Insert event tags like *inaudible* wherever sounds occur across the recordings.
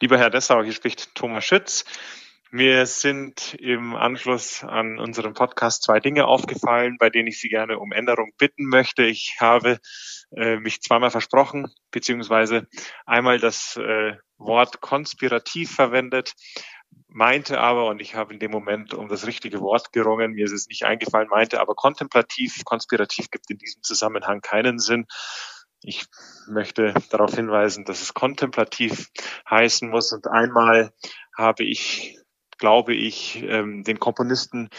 Lieber Herr Dessau, hier spricht Thomas Schütz. Mir sind im Anschluss an unseren Podcast zwei Dinge aufgefallen, bei denen ich Sie gerne um Änderung bitten möchte. Ich habe äh, mich zweimal versprochen, beziehungsweise einmal das äh, Wort konspirativ verwendet, meinte aber, und ich habe in dem Moment um das richtige Wort gerungen, mir ist es nicht eingefallen, meinte aber kontemplativ, konspirativ gibt in diesem Zusammenhang keinen Sinn. Ich möchte darauf hinweisen, dass es kontemplativ heißen muss. Und einmal habe ich, glaube ich, ähm, den Komponisten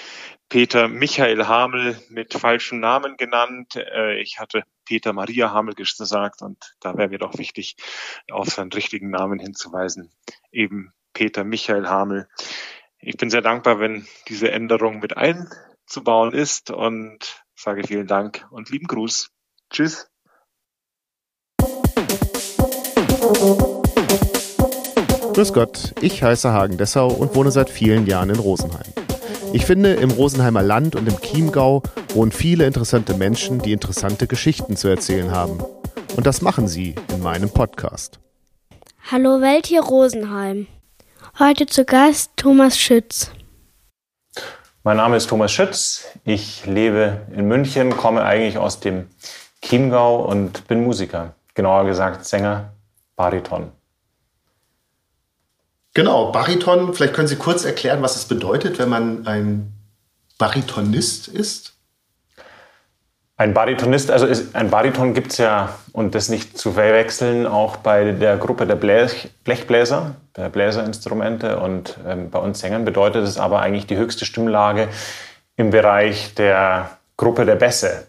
Peter Michael Hamel mit falschem Namen genannt. Äh, ich hatte Peter Maria Hamel gesagt und da wäre mir doch wichtig, auf seinen richtigen Namen hinzuweisen. Eben Peter Michael Hamel. Ich bin sehr dankbar, wenn diese Änderung mit einzubauen ist und sage vielen Dank und lieben Gruß. Tschüss. Grüß Gott, ich heiße Hagen Dessau und wohne seit vielen Jahren in Rosenheim. Ich finde, im Rosenheimer Land und im Chiemgau wohnen viele interessante Menschen, die interessante Geschichten zu erzählen haben. Und das machen sie in meinem Podcast. Hallo Welt hier Rosenheim. Heute zu Gast Thomas Schütz. Mein Name ist Thomas Schütz. Ich lebe in München, komme eigentlich aus dem Chiemgau und bin Musiker genauer gesagt Sänger, Bariton. Genau, Bariton. Vielleicht können Sie kurz erklären, was es bedeutet, wenn man ein Baritonist ist? Ein Baritonist, also ist, ein Bariton gibt es ja, und das nicht zu verwechseln, auch bei der Gruppe der Blech, Blechbläser, der Bläserinstrumente. Und ähm, bei uns Sängern bedeutet es aber eigentlich die höchste Stimmlage im Bereich der Gruppe der Bässe.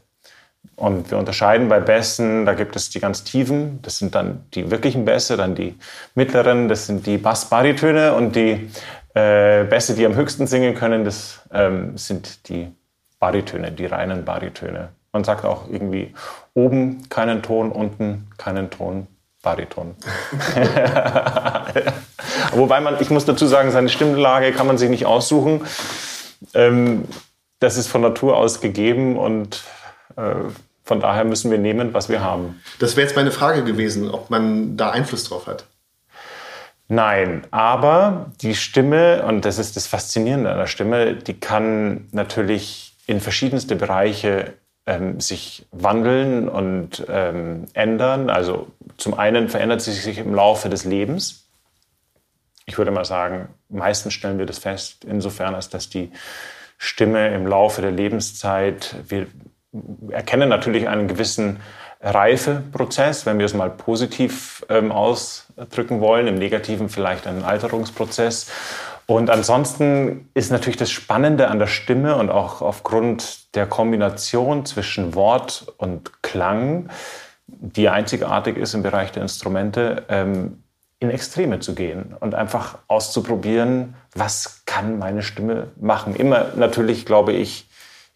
Und wir unterscheiden bei Bässen, da gibt es die ganz tiefen, das sind dann die wirklichen Bässe, dann die mittleren, das sind die Bass-Baritöne und die äh, Bässe, die am höchsten singen können, das ähm, sind die Baritöne, die reinen Baritöne. Man sagt auch irgendwie oben keinen Ton, unten keinen Ton, Bariton. *laughs* Wobei man, ich muss dazu sagen, seine Stimmlage kann man sich nicht aussuchen. Ähm, das ist von Natur aus gegeben und von daher müssen wir nehmen, was wir haben. Das wäre jetzt meine Frage gewesen, ob man da Einfluss drauf hat. Nein, aber die Stimme, und das ist das Faszinierende an der Stimme, die kann natürlich in verschiedenste Bereiche ähm, sich wandeln und ähm, ändern. Also zum einen verändert sie sich im Laufe des Lebens. Ich würde mal sagen, meistens stellen wir das fest, insofern als dass die Stimme im Laufe der Lebenszeit, wir erkennen natürlich einen gewissen Reifeprozess, wenn wir es mal positiv ähm, ausdrücken wollen, im Negativen vielleicht einen Alterungsprozess. Und ansonsten ist natürlich das Spannende an der Stimme und auch aufgrund der Kombination zwischen Wort und Klang, die einzigartig ist im Bereich der Instrumente, ähm, in Extreme zu gehen und einfach auszuprobieren, was kann meine Stimme machen. Immer natürlich, glaube ich,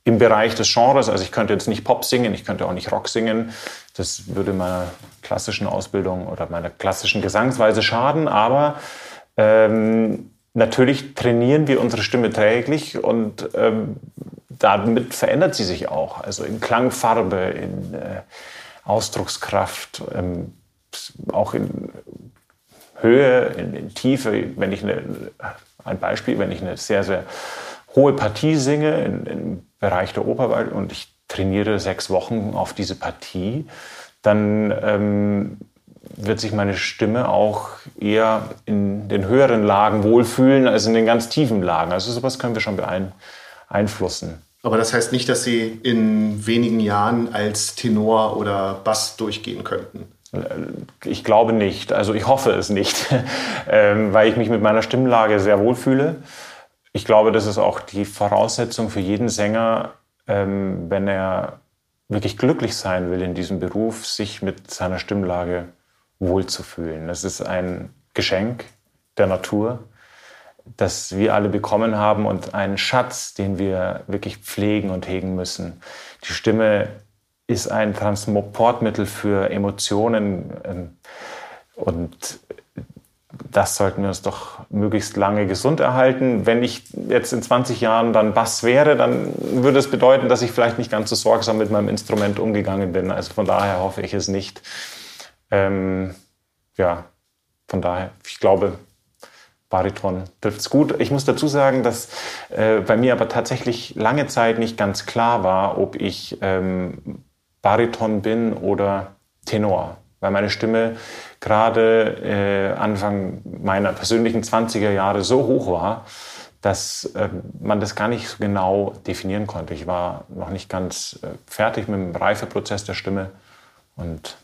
im Bereich des Genres. Also ich könnte jetzt nicht Pop singen, ich könnte auch nicht Rock singen. Das würde meiner klassischen Ausbildung oder meiner klassischen Gesangsweise schaden. Aber ähm, natürlich trainieren wir unsere Stimme täglich und ähm, damit verändert sie sich auch. Also in Klangfarbe, in äh, Ausdruckskraft, ähm, auch in Höhe, in, in Tiefe. Wenn ich eine, ein Beispiel, wenn ich eine sehr, sehr hohe Partie singe in, im Bereich der Oper und ich trainiere sechs Wochen auf diese Partie, dann ähm, wird sich meine Stimme auch eher in den höheren Lagen wohlfühlen als in den ganz tiefen Lagen. Also sowas können wir schon beeinflussen. Aber das heißt nicht, dass Sie in wenigen Jahren als Tenor oder Bass durchgehen könnten. Ich glaube nicht. Also ich hoffe es nicht, *laughs* ähm, weil ich mich mit meiner Stimmlage sehr wohlfühle ich glaube, das ist auch die Voraussetzung für jeden Sänger, ähm, wenn er wirklich glücklich sein will in diesem Beruf, sich mit seiner Stimmlage wohlzufühlen. Das ist ein Geschenk der Natur, das wir alle bekommen haben und ein Schatz, den wir wirklich pflegen und hegen müssen. Die Stimme ist ein Transportmittel für Emotionen ähm, und das sollten wir uns doch möglichst lange gesund erhalten. Wenn ich jetzt in 20 Jahren dann Bass wäre, dann würde es bedeuten, dass ich vielleicht nicht ganz so sorgsam mit meinem Instrument umgegangen bin. Also von daher hoffe ich es nicht. Ähm, ja, von daher, ich glaube, Bariton trifft es gut. Ich muss dazu sagen, dass äh, bei mir aber tatsächlich lange Zeit nicht ganz klar war, ob ich ähm, Bariton bin oder Tenor, weil meine Stimme gerade äh, Anfang meiner persönlichen 20er Jahre so hoch war, dass äh, man das gar nicht so genau definieren konnte. Ich war noch nicht ganz äh, fertig mit dem Reifeprozess der Stimme und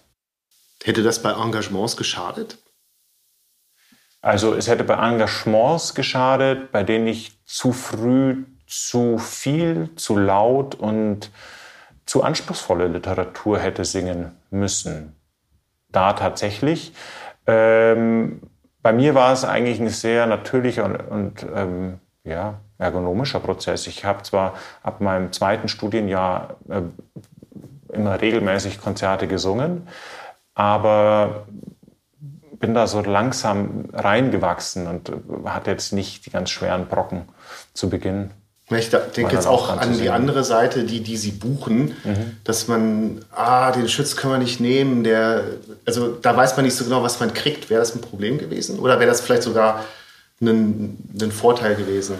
Hätte das bei Engagements geschadet? Also es hätte bei Engagements geschadet, bei denen ich zu früh zu viel, zu laut und zu anspruchsvolle Literatur hätte singen müssen. Da tatsächlich. Ähm, bei mir war es eigentlich ein sehr natürlicher und, und ähm, ja, ergonomischer Prozess. Ich habe zwar ab meinem zweiten Studienjahr äh, immer regelmäßig Konzerte gesungen, aber bin da so langsam reingewachsen und hatte jetzt nicht die ganz schweren Brocken zu Beginn. Ich denke jetzt auch an die andere Seite, die, die sie buchen, mhm. dass man, ah, den Schütz können wir nicht nehmen, der, also da weiß man nicht so genau, was man kriegt. Wäre das ein Problem gewesen? Oder wäre das vielleicht sogar ein, ein Vorteil gewesen?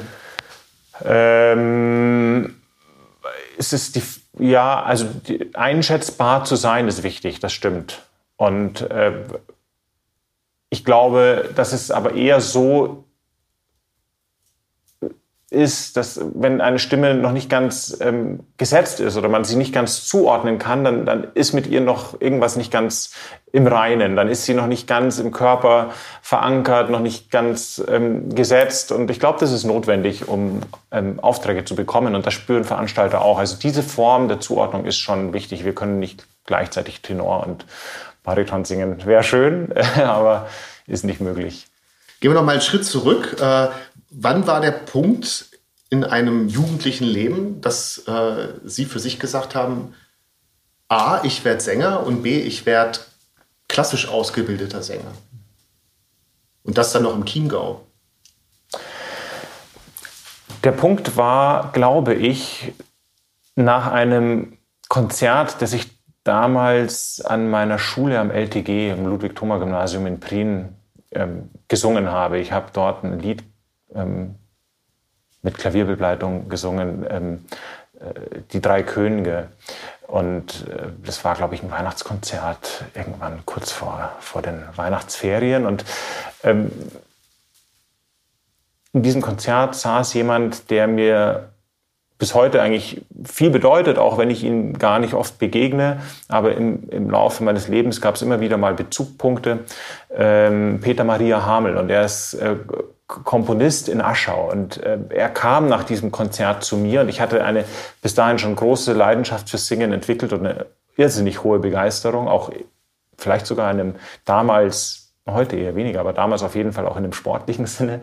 Ähm, es ist die, ja, also die, einschätzbar zu sein ist wichtig, das stimmt. Und äh, ich glaube, dass es aber eher so ist, dass wenn eine Stimme noch nicht ganz ähm, gesetzt ist oder man sie nicht ganz zuordnen kann, dann, dann ist mit ihr noch irgendwas nicht ganz im Reinen. Dann ist sie noch nicht ganz im Körper verankert, noch nicht ganz ähm, gesetzt. Und ich glaube, das ist notwendig, um ähm, Aufträge zu bekommen. Und das spüren Veranstalter auch. Also diese Form der Zuordnung ist schon wichtig. Wir können nicht gleichzeitig Tenor und Bariton singen. Wäre schön, *laughs* aber ist nicht möglich. Gehen wir noch mal einen Schritt zurück. Wann war der Punkt in einem jugendlichen Leben, dass äh, Sie für sich gesagt haben, A, ich werde Sänger und B, ich werde klassisch ausgebildeter Sänger? Und das dann noch im Chiemgau? Der Punkt war, glaube ich, nach einem Konzert, das ich damals an meiner Schule am LTG, im Ludwig-Thoma-Gymnasium in Prien, ähm, gesungen habe. Ich habe dort ein Lied ähm, mit Klavierbegleitung gesungen, ähm, äh, Die drei Könige. Und äh, das war, glaube ich, ein Weihnachtskonzert irgendwann kurz vor, vor den Weihnachtsferien. Und ähm, in diesem Konzert saß jemand, der mir bis heute eigentlich viel bedeutet, auch wenn ich ihm gar nicht oft begegne. Aber im, im Laufe meines Lebens gab es immer wieder mal Bezugpunkte. Ähm, Peter Maria Hamel und er ist äh, Komponist in Aschau und äh, er kam nach diesem Konzert zu mir und ich hatte eine bis dahin schon große Leidenschaft fürs Singen entwickelt und eine irrsinnig hohe Begeisterung, auch vielleicht sogar in einem damals heute eher weniger, aber damals auf jeden Fall auch in dem sportlichen *laughs* Sinne.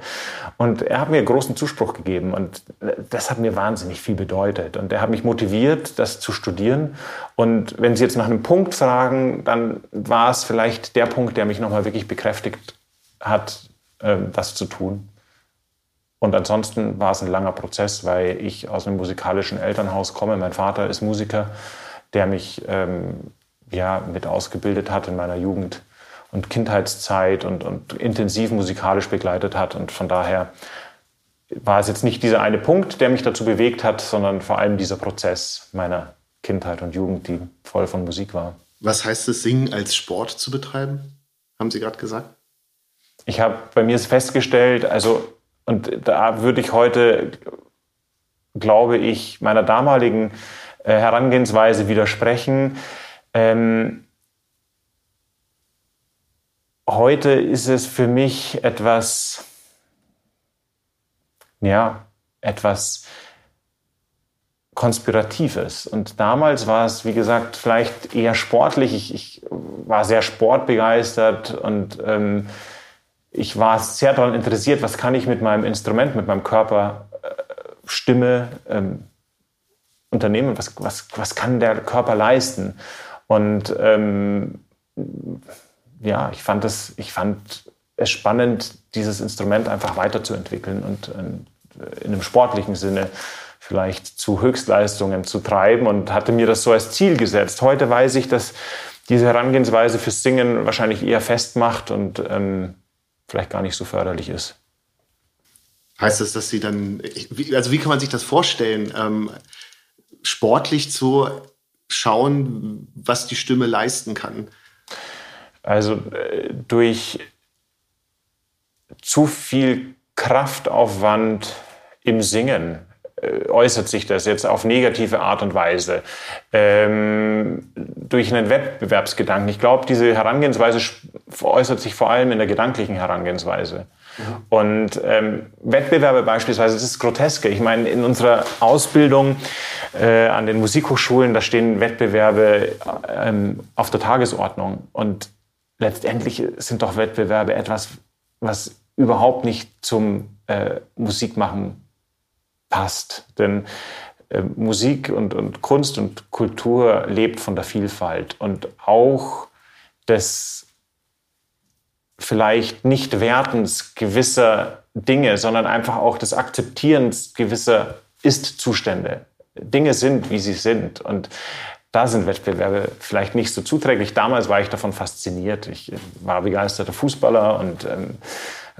Und er hat mir großen Zuspruch gegeben und das hat mir wahnsinnig viel bedeutet. Und er hat mich motiviert, das zu studieren. Und wenn Sie jetzt nach einem Punkt fragen, dann war es vielleicht der Punkt, der mich nochmal wirklich bekräftigt hat, das zu tun. Und ansonsten war es ein langer Prozess, weil ich aus einem musikalischen Elternhaus komme. Mein Vater ist Musiker, der mich ähm, ja, mit ausgebildet hat in meiner Jugend und Kindheitszeit und, und intensiv musikalisch begleitet hat. Und von daher war es jetzt nicht dieser eine Punkt, der mich dazu bewegt hat, sondern vor allem dieser Prozess meiner Kindheit und Jugend, die voll von Musik war. Was heißt es, Singen als Sport zu betreiben? Haben Sie gerade gesagt? Ich habe bei mir festgestellt, also, und da würde ich heute, glaube ich, meiner damaligen äh, Herangehensweise widersprechen. Ähm, heute ist es für mich etwas, ja, etwas Konspiratives. Und damals war es, wie gesagt, vielleicht eher sportlich. Ich, ich war sehr sportbegeistert und ähm, ich war sehr daran interessiert, was kann ich mit meinem Instrument, mit meinem Körper, äh, Stimme ähm, unternehmen, was, was, was kann der Körper leisten. Und ähm, ja, ich fand es, ich fand es spannend, dieses Instrument einfach weiterzuentwickeln und äh, in einem sportlichen Sinne vielleicht zu Höchstleistungen zu treiben und hatte mir das so als Ziel gesetzt. Heute weiß ich, dass diese Herangehensweise fürs Singen wahrscheinlich eher festmacht und ähm, vielleicht gar nicht so förderlich ist. Heißt das, dass Sie dann, also wie kann man sich das vorstellen, ähm, sportlich zu schauen, was die Stimme leisten kann? Also äh, durch zu viel Kraftaufwand im Singen äußert sich das jetzt auf negative Art und Weise ähm, durch einen Wettbewerbsgedanken. Ich glaube, diese Herangehensweise äußert sich vor allem in der gedanklichen Herangehensweise. Ja. Und ähm, Wettbewerbe beispielsweise, das ist groteske. Ich meine, in unserer Ausbildung äh, an den Musikhochschulen, da stehen Wettbewerbe ähm, auf der Tagesordnung. Und letztendlich sind doch Wettbewerbe etwas, was überhaupt nicht zum äh, Musikmachen passt. Denn äh, Musik und, und Kunst und Kultur lebt von der Vielfalt und auch des vielleicht nicht Wertens gewisser Dinge, sondern einfach auch des Akzeptierens gewisser Ist-Zustände. Dinge sind, wie sie sind. Und da sind Wettbewerbe vielleicht nicht so zuträglich. Damals war ich davon fasziniert. Ich war begeisterter Fußballer und ähm,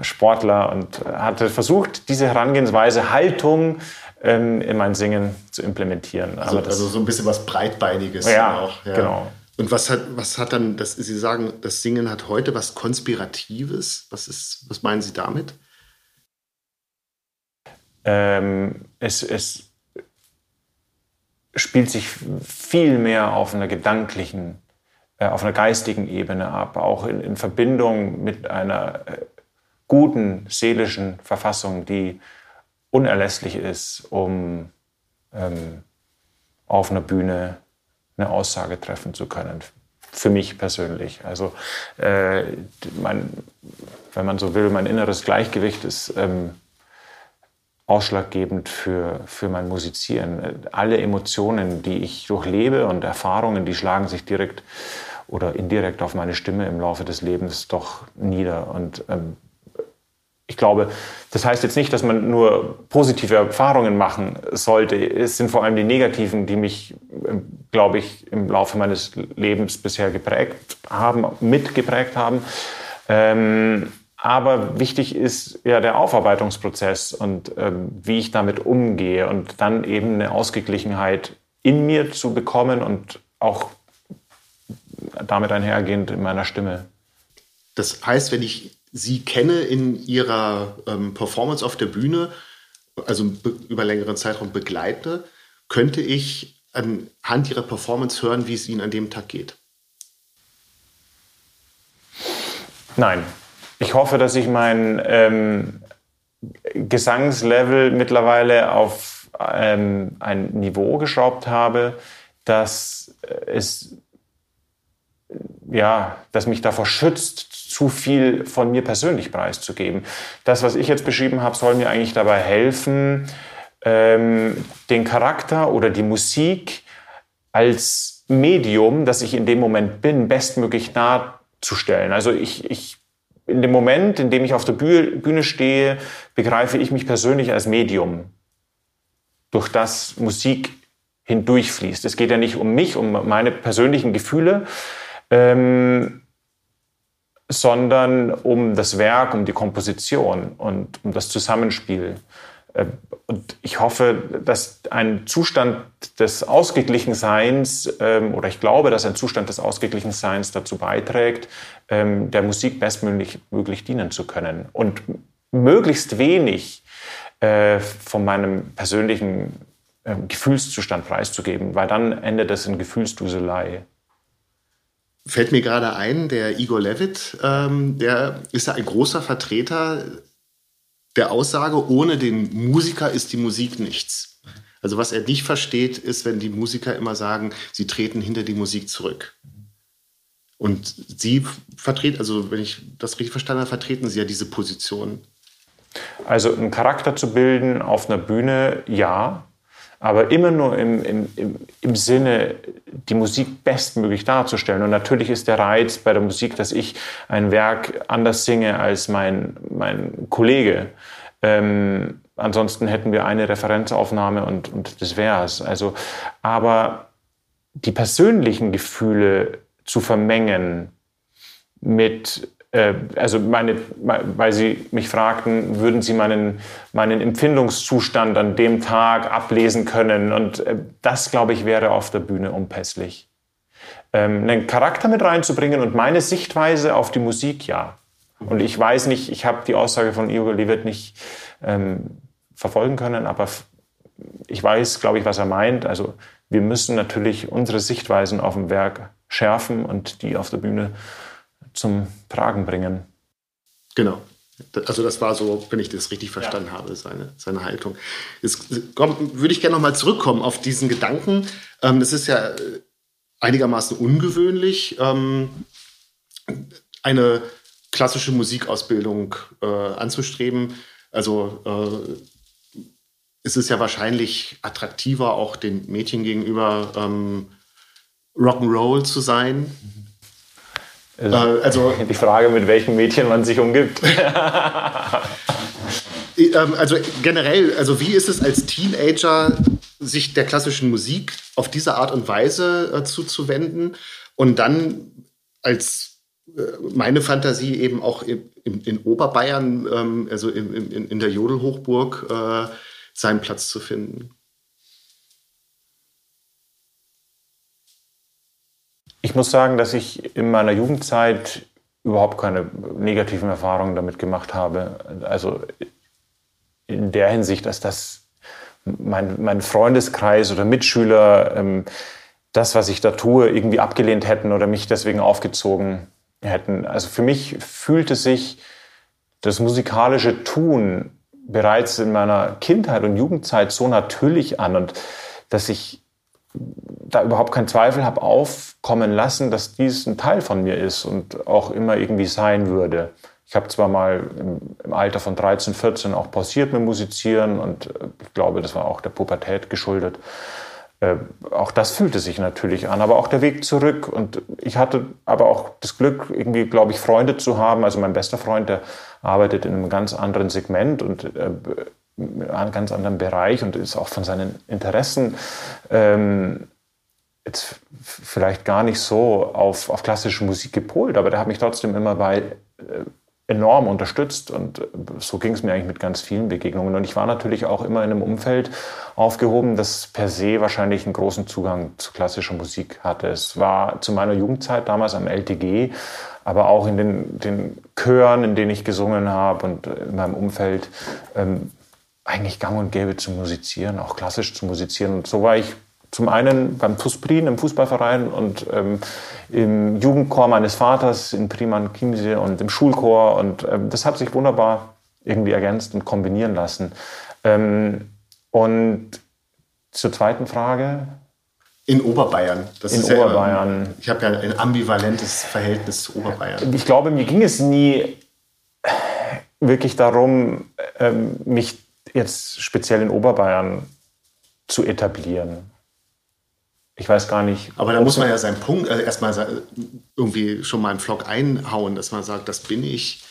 Sportler und hatte versucht, diese Herangehensweise, Haltung ähm, in mein Singen zu implementieren. Also, also, so ein bisschen was Breitbeiniges ja, auch. Ja, genau. Und was hat, was hat dann, das, Sie sagen, das Singen hat heute was Konspiratives? Was, ist, was meinen Sie damit? Ähm, es, es spielt sich viel mehr auf einer gedanklichen, äh, auf einer geistigen Ebene ab, auch in, in Verbindung mit einer äh, guten seelischen Verfassung, die unerlässlich ist, um ähm, auf einer Bühne eine Aussage treffen zu können. Für mich persönlich. Also, äh, mein, wenn man so will, mein inneres Gleichgewicht ist ähm, ausschlaggebend für, für mein Musizieren. Alle Emotionen, die ich durchlebe und Erfahrungen, die schlagen sich direkt oder indirekt auf meine Stimme im Laufe des Lebens doch nieder. Und ähm, ich glaube, das heißt jetzt nicht, dass man nur positive Erfahrungen machen sollte. Es sind vor allem die negativen, die mich, ähm, glaube ich, im Laufe meines Lebens bisher geprägt haben, mitgeprägt haben. Ähm, aber wichtig ist ja der Aufarbeitungsprozess und ähm, wie ich damit umgehe und dann eben eine Ausgeglichenheit in mir zu bekommen und auch damit einhergehend in meiner Stimme. Das heißt, wenn ich Sie kenne in Ihrer ähm, Performance auf der Bühne, also über längeren Zeitraum begleite, könnte ich anhand Ihrer Performance hören, wie es Ihnen an dem Tag geht? Nein. Ich hoffe, dass ich mein ähm, Gesangslevel mittlerweile auf ähm, ein Niveau geschraubt habe, dass es ja, das mich davor schützt, zu viel von mir persönlich preiszugeben. Das, was ich jetzt beschrieben habe, soll mir eigentlich dabei helfen, ähm, den Charakter oder die Musik als Medium, das ich in dem Moment bin, bestmöglich darzustellen. Also ich, ich in dem Moment, in dem ich auf der Bühne stehe, begreife ich mich persönlich als Medium, durch das Musik hindurchfließt. Es geht ja nicht um mich, um meine persönlichen Gefühle, ähm, sondern um das Werk, um die Komposition und um das Zusammenspiel. Äh, und ich hoffe, dass ein Zustand des Ausgeglichenseins, ähm, oder ich glaube, dass ein Zustand des Ausgeglichenseins dazu beiträgt, ähm, der Musik bestmöglich möglich dienen zu können und möglichst wenig äh, von meinem persönlichen ähm, Gefühlszustand preiszugeben, weil dann endet es in Gefühlsduselei fällt mir gerade ein, der Igor Levitt, ähm, der ist ja ein großer Vertreter der Aussage, ohne den Musiker ist die Musik nichts. Also was er nicht versteht, ist, wenn die Musiker immer sagen, sie treten hinter die Musik zurück. Und Sie vertreten, also wenn ich das richtig verstanden habe, vertreten Sie ja diese Position. Also einen Charakter zu bilden auf einer Bühne, ja aber immer nur im, im, im, Sinne, die Musik bestmöglich darzustellen. Und natürlich ist der Reiz bei der Musik, dass ich ein Werk anders singe als mein, mein Kollege. Ähm, ansonsten hätten wir eine Referenzaufnahme und, und das wär's. Also, aber die persönlichen Gefühle zu vermengen mit äh, also meine, weil Sie mich fragten, würden Sie meinen, meinen Empfindungszustand an dem Tag ablesen können. Und äh, das, glaube ich, wäre auf der Bühne unpässlich. Ähm, einen Charakter mit reinzubringen und meine Sichtweise auf die Musik, ja. Und ich weiß nicht, ich habe die Aussage von Igor Levitt nicht ähm, verfolgen können, aber ich weiß, glaube ich, was er meint. Also wir müssen natürlich unsere Sichtweisen auf dem Werk schärfen und die auf der Bühne zum Tragen bringen. Genau. Also das war so, wenn ich das richtig verstanden ja. habe, seine, seine Haltung. Jetzt komm, würde ich gerne nochmal zurückkommen auf diesen Gedanken. Ähm, das ist ja einigermaßen ungewöhnlich, ähm, eine klassische Musikausbildung äh, anzustreben. Also äh, es ist ja wahrscheinlich attraktiver, auch den Mädchen gegenüber ähm, Rock'n'Roll zu sein. Also, äh, also, *laughs* die Frage, mit welchen Mädchen man sich umgibt. *laughs* Ähm, also generell, also wie ist es als Teenager, sich der klassischen Musik auf diese Art und Weise äh, zuzuwenden und dann als äh, meine Fantasie eben auch in, in, in Oberbayern, ähm, also in, in, in der Jodelhochburg, äh, seinen Platz zu finden? Ich muss sagen, dass ich in meiner Jugendzeit überhaupt keine negativen Erfahrungen damit gemacht habe. Also in der Hinsicht, dass das mein, mein Freundeskreis oder Mitschüler ähm, das, was ich da tue, irgendwie abgelehnt hätten oder mich deswegen aufgezogen hätten. Also für mich fühlte sich das musikalische Tun bereits in meiner Kindheit und Jugendzeit so natürlich an und dass ich da überhaupt keinen Zweifel habe aufkommen lassen, dass dies ein Teil von mir ist und auch immer irgendwie sein würde. Ich habe zwar mal im, Alter von 13, 14 auch pausiert mit Musizieren und äh, ich glaube, das war auch der Pubertät geschuldet. Äh, auch das fühlte sich natürlich an, aber auch der Weg zurück. Und ich hatte aber auch das Glück, irgendwie, glaube ich, Freunde zu haben. Also mein bester Freund, der arbeitet in einem ganz anderen Segment und äh, in einem ganz anderen Bereich und ist auch von seinen Interessen ähm, jetzt vielleicht gar nicht so auf, auf klassische Musik gepolt, aber der hat mich trotzdem immer bei äh, enorm unterstützt und äh, so ging es mir eigentlich mit ganz vielen Begegnungen. Und ich war natürlich auch immer in einem Umfeld aufgehoben, das per se wahrscheinlich einen großen Zugang zu klassischer Musik hatte. Es war zu meiner Jugendzeit damals am LTG, aber auch in den, den Chören, in denen ich gesungen habe und in meinem Umfeld ähm, eigentlich gang und gäbe zu musizieren, auch klassisch zu musizieren. Und so war ich zum einen beim Tusprin im Fußballverein und ähm, im Jugendchor meines Vaters in Priman Chiemsee und im Schulchor. Und ähm, das hat sich wunderbar irgendwie ergänzt und kombinieren lassen. Ähm, und zur zweiten Frage. In Oberbayern. Das in Oberbayern. Ja, ich habe ja ein ambivalentes Verhältnis zu Oberbayern. Ich glaube, mir ging es nie wirklich darum, ähm, mich jetzt speziell in Oberbayern zu etablieren ich weiß gar nicht. Aber da muss man ja seinen Punkt also erstmal irgendwie schon mal einen Vlog einhauen, dass man sagt, das bin ich.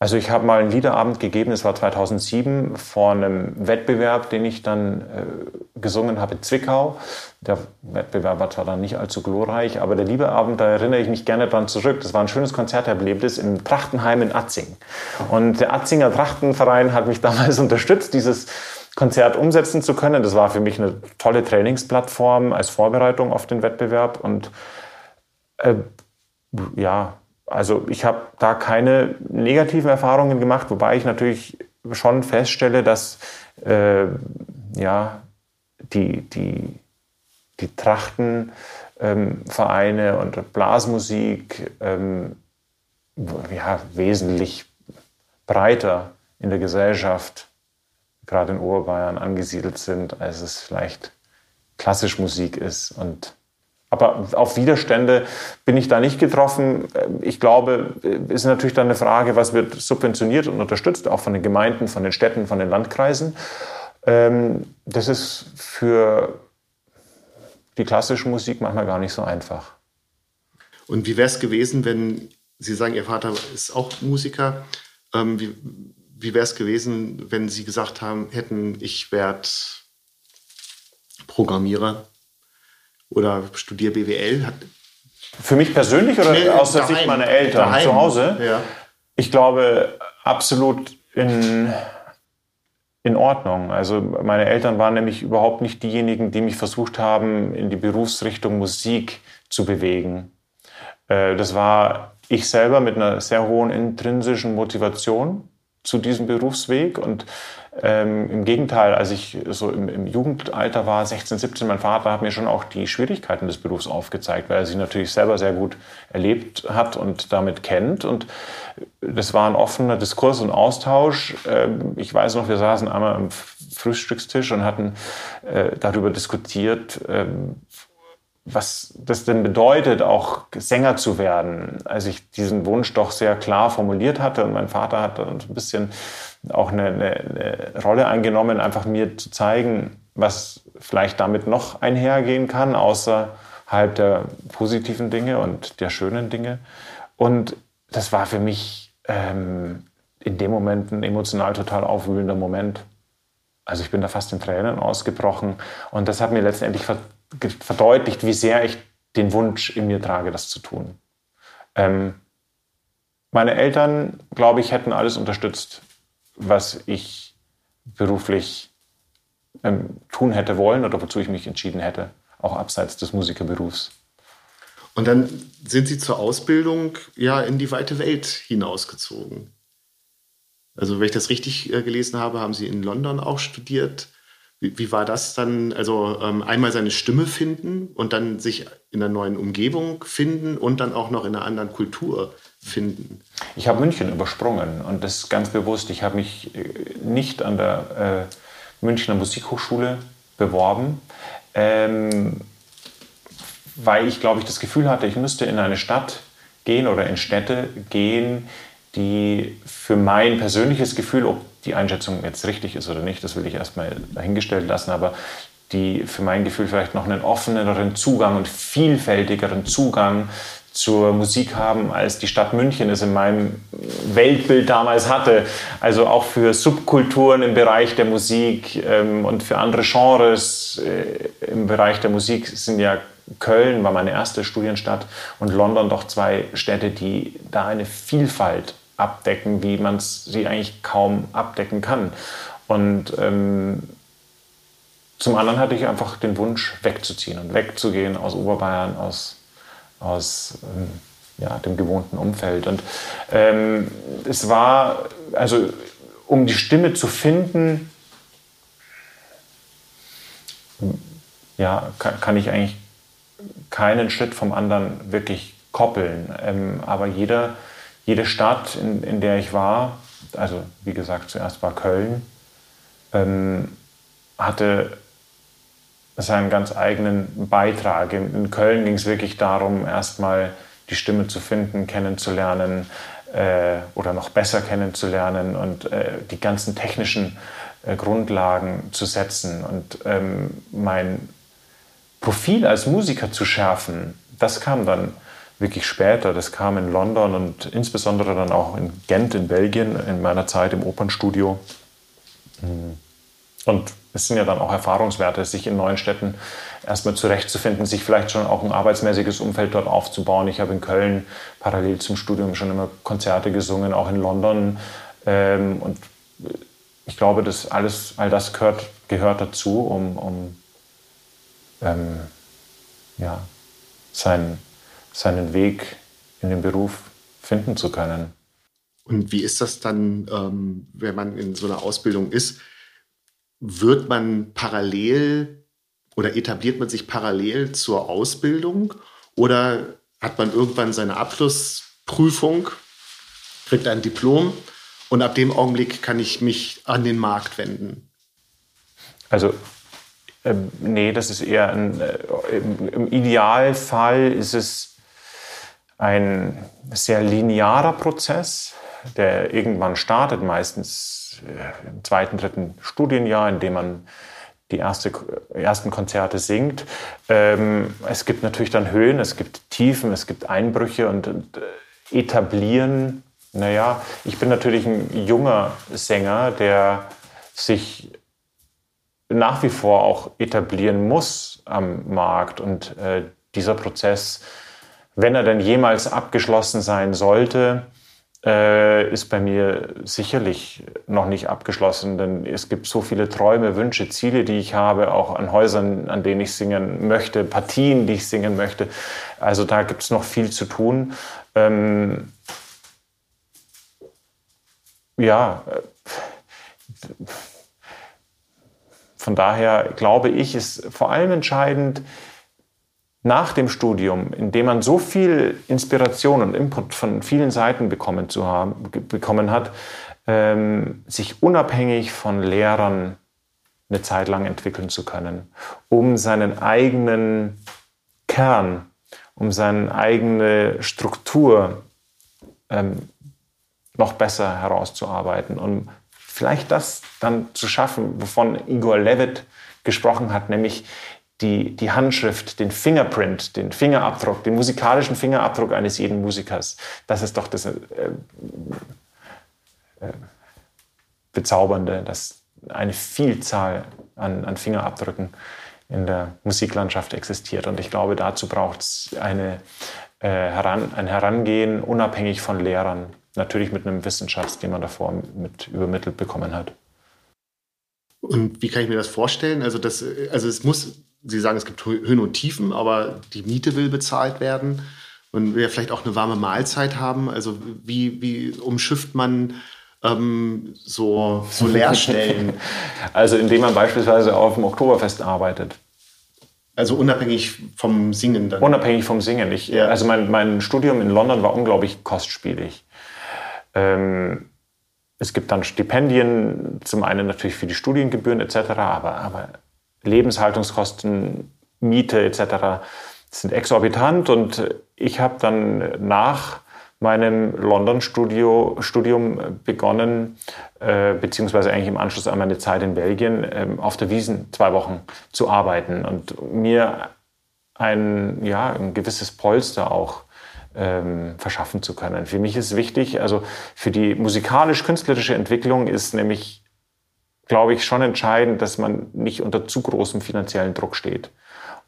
Also ich habe mal einen Liederabend gegeben, das war 2007, vor einem Wettbewerb, den ich dann äh, gesungen habe in Zwickau. Der Wettbewerb war zwar dann nicht allzu glorreich, aber der Liederabend, da erinnere ich mich gerne dran zurück. Das war ein schönes Konzerterlebnis im Trachtenheim in Atzing. Und der Atzinger Trachtenverein hat mich *laughs* damals unterstützt, dieses Konzert umsetzen zu können. Das war für mich eine tolle Trainingsplattform als Vorbereitung auf den Wettbewerb. Und äh, ja, also ich habe da keine negativen Erfahrungen gemacht, wobei ich natürlich schon feststelle, dass äh, ja, die, die, die Trachtenvereine ähm, und Blasmusik ähm, ja, wesentlich breiter in der Gesellschaft gerade in Oberbayern angesiedelt sind, als es vielleicht klassisch Musik ist. Und, aber auf Widerstände bin ich da nicht getroffen. Ich glaube, es ist natürlich dann eine Frage, was wird subventioniert und unterstützt, auch von den Gemeinden, von den Städten, von den Landkreisen. Ähm, das ist für die klassische Musik manchmal gar nicht so einfach. Und wie wäre es gewesen, wenn Sie sagen, Ihr Vater ist auch Musiker? Ähm, wie, wie wäre es gewesen, wenn Sie gesagt haben, hätten, ich werde Programmierer oder studiere BWL? Hat, Für mich persönlich oder nee, aus der Sicht meiner Eltern daheim. zu Hause? Ja. Ich glaube, absolut in, in Ordnung. Also meine Eltern waren nämlich überhaupt nicht diejenigen, die mich versucht haben, in die Berufsrichtung Musik zu bewegen. Äh, das war ich selber mit einer sehr hohen intrinsischen Motivation zu diesem Berufsweg und ähm, Im Gegenteil, als ich so im, im, Jugendalter war, 16, 17, mein Vater hat mir schon auch die Schwierigkeiten des Berufs aufgezeigt, weil er sie natürlich selber sehr gut erlebt hat und damit kennt. Und das war ein offener Diskurs und Austausch. Ähm, ich weiß noch, wir saßen einmal am Frühstückstisch und hatten äh, darüber diskutiert, ähm, was das denn bedeutet, auch Sänger zu werden, als ich diesen Wunsch doch sehr klar formuliert hatte. Und mein Vater hat dann ein bisschen auch eine, eine, eine Rolle eingenommen, einfach mir zu zeigen, was vielleicht damit noch einhergehen kann, außerhalb der positiven Dinge und der schönen Dinge. Und das war für mich ähm, in dem Moment ein emotional total aufwühlender Moment. Also ich bin da fast in Tränen ausgebrochen und das hat mir letztendlich verdeutlicht, wie sehr ich den Wunsch in mir trage, das zu tun. Ähm, meine Eltern, glaube ich, hätten alles unterstützt, was ich beruflich ähm, tun hätte wollen oder wozu ich mich entschieden hätte, auch abseits des Musikerberufs. Und dann sind Sie zur Ausbildung ja in die weite Welt hinausgezogen. Also, wenn ich das richtig äh, gelesen habe, haben Sie in London auch studiert. Wie, wie war das dann? Also ähm, einmal seine Stimme finden und dann sich in einer neuen Umgebung finden und dann auch noch in einer anderen Kultur finden. Ich habe München übersprungen und das ganz bewusst. Ich habe mich äh, nicht an der äh, Münchner Musikhochschule beworben, ähm, weil ich, glaube ich, das Gefühl hatte, ich müsste in eine Stadt gehen oder in Städte gehen, die für mein persönliches Gefühl, ob die Einschätzung jetzt richtig ist oder nicht, das will ich erstmal dahingestellt lassen, aber die für mein Gefühl vielleicht noch einen offeneren Zugang und vielfältigeren Zugang zur Musik haben, als die Stadt München es in meinem Weltbild damals hatte. Also auch für Subkulturen im Bereich der Musik ähm, und für andere Genres äh, im Bereich der Musik sind ja Köln war meine erste Studienstadt und London doch zwei Städte, die da eine Vielfalt abdecken, wie man sie eigentlich kaum abdecken kann. Und ähm, zum anderen hatte ich einfach den Wunsch, wegzuziehen und wegzugehen aus Oberbayern, aus, aus ähm, ja, dem gewohnten Umfeld. Und ähm, es war, also um die Stimme zu finden, ja, kann, kann ich eigentlich keinen Schritt vom anderen wirklich koppeln. Ähm, aber jeder jede Stadt, in, in der ich war, also wie gesagt, zuerst war Köln, ähm, hatte seinen ganz eigenen Beitrag. In, in Köln ging es wirklich darum, erstmal die Stimme zu finden, kennenzulernen äh, oder noch besser kennenzulernen und äh, die ganzen technischen äh, Grundlagen zu setzen und ähm, mein Profil als Musiker zu schärfen. Das kam dann wirklich später. Das kam in London und insbesondere dann auch in Gent in Belgien in meiner Zeit im Opernstudio. Und es sind ja dann auch Erfahrungswerte, sich in neuen Städten erstmal zurechtzufinden, sich vielleicht schon auch ein arbeitsmäßiges Umfeld dort aufzubauen. Ich habe in Köln parallel zum Studium schon immer Konzerte gesungen, auch in London. Ähm, und ich glaube, dass alles, all das gehört, gehört dazu, um, um ähm, ja, sein, seinen Weg in den Beruf finden zu können. Und wie ist das dann, ähm, wenn man in so einer Ausbildung ist? Wird man parallel oder etabliert man sich parallel zur Ausbildung oder hat man irgendwann seine Abschlussprüfung, kriegt ein Diplom und ab dem Augenblick kann ich mich an den Markt wenden? Also ähm, nee, das ist eher ein, äh, im, im Idealfall ist es ein sehr linearer Prozess, der irgendwann startet, meistens äh, im zweiten, dritten Studienjahr, in dem man die erste, ersten Konzerte singt. Ähm, es gibt natürlich dann Höhen, es gibt Tiefen, es gibt Einbrüche und, und äh, etablieren. Naja, ich bin natürlich ein junger Sänger, der sich nach wie vor auch etablieren muss am Markt und äh, dieser Prozess wenn er denn jemals abgeschlossen sein sollte, äh, ist bei mir sicherlich noch nicht abgeschlossen, denn es gibt so viele Träume, Wünsche, Ziele, die ich habe, auch an Häusern, an denen ich singen möchte, Partien, die ich singen möchte. Also da gibt es noch viel zu tun. Ähm, ja, äh, von daher glaube ich, ist vor allem entscheidend, nach dem Studium, in dem man so viel Inspiration und Input von vielen Seiten bekommen, zu haben, bekommen hat, ähm, sich unabhängig von Lehrern eine Zeit lang entwickeln zu können, um seinen eigenen Kern, um seine eigene Struktur ähm, noch besser herauszuarbeiten und vielleicht das dann zu schaffen, wovon Igor Levitt gesprochen hat, nämlich die, die Handschrift, den Fingerprint, den Fingerabdruck, den musikalischen Fingerabdruck eines jeden Musikers. Das ist doch das äh, äh, Bezaubernde, dass eine Vielzahl an, an Fingerabdrücken in der Musiklandschaft existiert. Und ich glaube, dazu braucht es eine, äh, heran, ein Herangehen unabhängig von Lehrern, natürlich mit einem Wissenschafts, den man davor mit übermittelt bekommen hat. Und wie kann ich mir das vorstellen? Also, das, also es muss Sie sagen, es gibt Höhen und Tiefen, aber die Miete will bezahlt werden und wir vielleicht auch eine warme Mahlzeit haben. Also wie, wie umschifft man ähm, so, so *laughs* Leerstellen? also indem man beispielsweise auf dem Oktoberfest arbeitet. Also unabhängig vom Singen dann? Unabhängig vom Singen. Ich, ja. Also mein, mein Studium in London war unglaublich kostspielig. Ähm, es gibt dann Stipendien, zum einen natürlich für die Studiengebühren etc., aber, aber Lebenshaltungskosten, Miete etc. sind exorbitant und ich habe dann nach meinem London-Studium begonnen, äh, beziehungsweise eigentlich im Anschluss an meine Zeit in Belgien, äh, auf der Wiesen zwei Wochen zu arbeiten und mir ein, ja, ein gewisses Polster auch ähm, verschaffen zu können. Für mich ist wichtig, also für die musikalisch-künstlerische Entwicklung ist nämlich glaube ich, schon entscheidend, dass man nicht unter zu großem finanziellen Druck steht.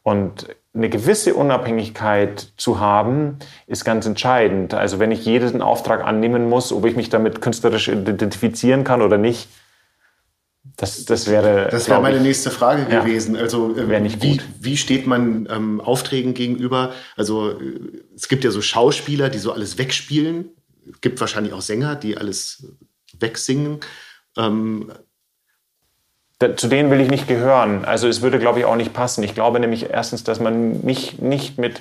Und eine gewisse Unabhängigkeit zu haben, ist ganz entscheidend. Also wenn ich jeden Auftrag annehmen muss, ob ich mich damit künstlerisch identifizieren kann oder nicht, das, das wäre. Das wäre meine nächste Frage ja, gewesen. Also äh, wie, wie steht man ähm, Aufträgen gegenüber? Also äh, es gibt ja so Schauspieler, die so alles wegspielen. Es gibt wahrscheinlich auch Sänger, die alles wegsingen. Ähm, zu denen will ich nicht gehören. Also es würde, glaube ich, auch nicht passen. Ich glaube nämlich erstens, dass man mich nicht mit